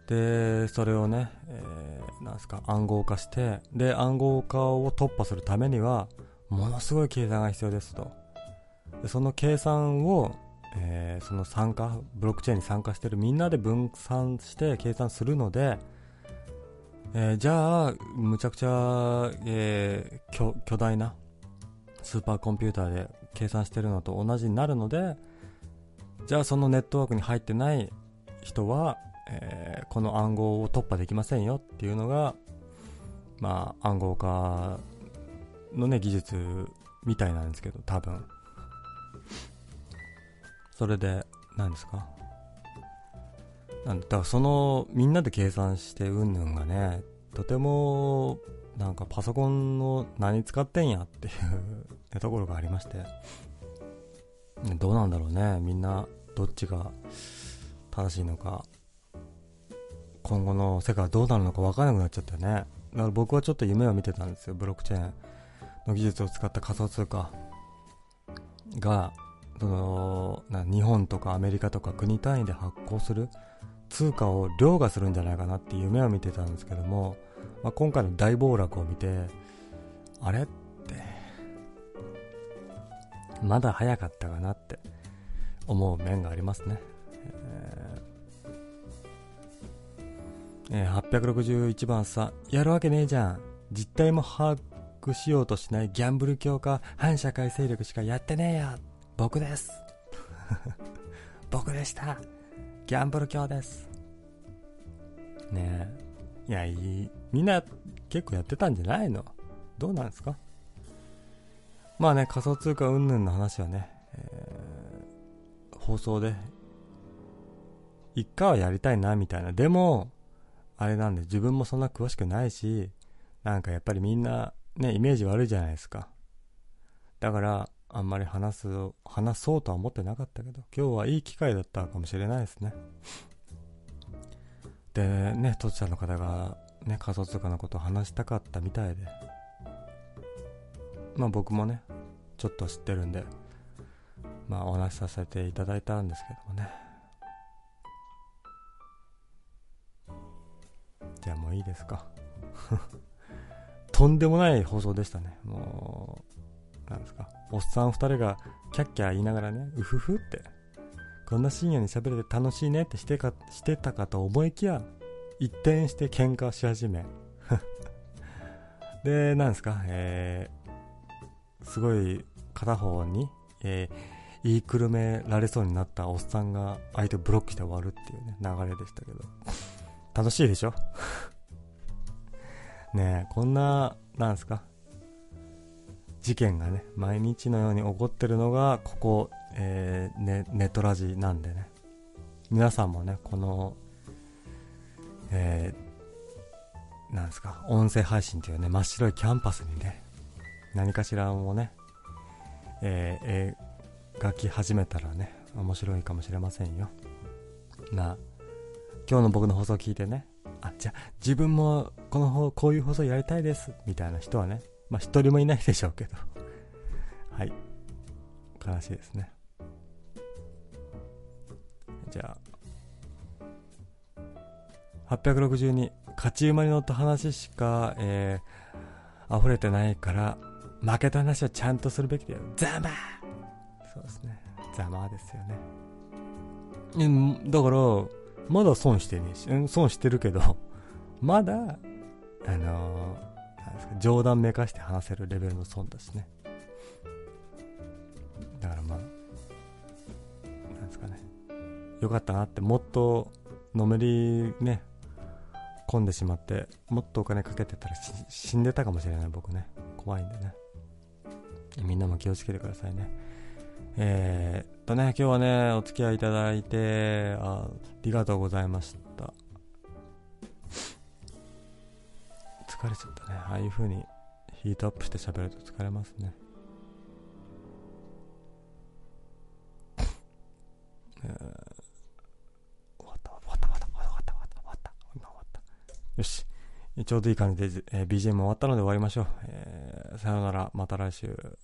で、それをね、えー、なんすか、暗号化して、で、暗号化を突破するためには、ものすごい計算が必要ですと。でその計算を、えー、その参加、ブロックチェーンに参加してるみんなで分散して計算するので、えー、じゃあ、むちゃくちゃ、えー、巨巨大なスーパーコンピューターで計算してるのと同じになるので、じゃあそのネットワークに入ってない人は、えー、この暗号を突破できませんよっていうのが、まあ、暗号化のね、技術みたいなんですけど、多分。それで、何ですか？なんだからその、みんなで計算してうんぬんがね、とても、なんかパソコンの何使ってんやっていうところがありまして、どうなんだろうね、みんなどっちが正しいのか。今後の世界はどうなるのか分からなくなっちゃったよね。だから僕はちょっと夢を見てたんですよ。ブロックチェーンの技術を使った仮想通貨が、その、な日本とかアメリカとか国単位で発行する通貨を凌駕するんじゃないかなって夢を見てたんですけども、まあ、今回の大暴落を見て、あれって、まだ早かったかなって思う面がありますね。えー、861番さ、やるわけねえじゃん。実態も把握しようとしないギャンブル教か反社会勢力しかやってねえよ。僕です。僕でした。ギャンブル教です。ねえ。いや、いい。みんな結構やってたんじゃないの？どうなんですか？まあね、仮想通貨云々の話はね、えー、放送で、一回はやりたいな、みたいな。でも、あれなんで自分もそんな詳しくないし、なんかやっぱりみんなね、イメージ悪いじゃないですか。だから、あんまり話す、話そうとは思ってなかったけど、今日はいい機会だったかもしれないですね。で、ね、とちゃんの方が、ね、仮想通貨のことを話したかったみたいで、まあ僕もね、ちょっと知ってるんで、まあお話しさせていただいたんですけどもね。じゃもういいですか。とんでもない放送でしたね。もう、なんですか。おっさん二人がキャッキャ言いながらね、うふふって、こんな深夜に喋れて楽しいねってしてかしてたかと思いきや、一転して喧嘩し始め。で、なんですか、えー、すごい片方に、えー、言いくるめられそうになったおっさんが相手をブロックして終わるっていうね、流れでしたけど。楽しいでしょ？ねえ、こんな、なんすか？事件がね、毎日のように起こってるのが、ここ、えー、ね、ネトラジなんでね。皆さんもね、この、えなんですか、音声配信というね、真っ白いキャンパスにね、何かしらをね、えー、描き始めたらね、面白いかもしれませんよ。な、今日の僕の放送を聞いてね、あ、じゃあ自分もこのこういう放送やりたいです、みたいな人はね、まあ一人もいないでしょうけど、はい。悲しいですね。じゃあ、862、勝ち馬に乗った話しか、えー、溢れてないから、負けた話はちゃんとするべきだよ。ざまそうですね。ざまですよね。だから、まだ損してねえし、うん損してるけど、まだ、あのー、なんですか、冗談めかして話せるレベルの損だしね。だからまあ、なんですかね。よかったなって、もっと、のめりね、混んでしまって、もっとお金かけてたら死んでたかもしれない僕ね。怖いんでね。みんなも気をつけてくださいね。えー、とね、今日はね、お付き合いいただいて、あありがとうございました。疲れちゃったね。ああいう風にヒートアップして喋ると疲れますね。えー、終わった終わった終わった終わった終わった終わった終わった今終わったよしちょうどいい感じで、えー、BGM 終わったので終わりましょう、えー、さよならまた来週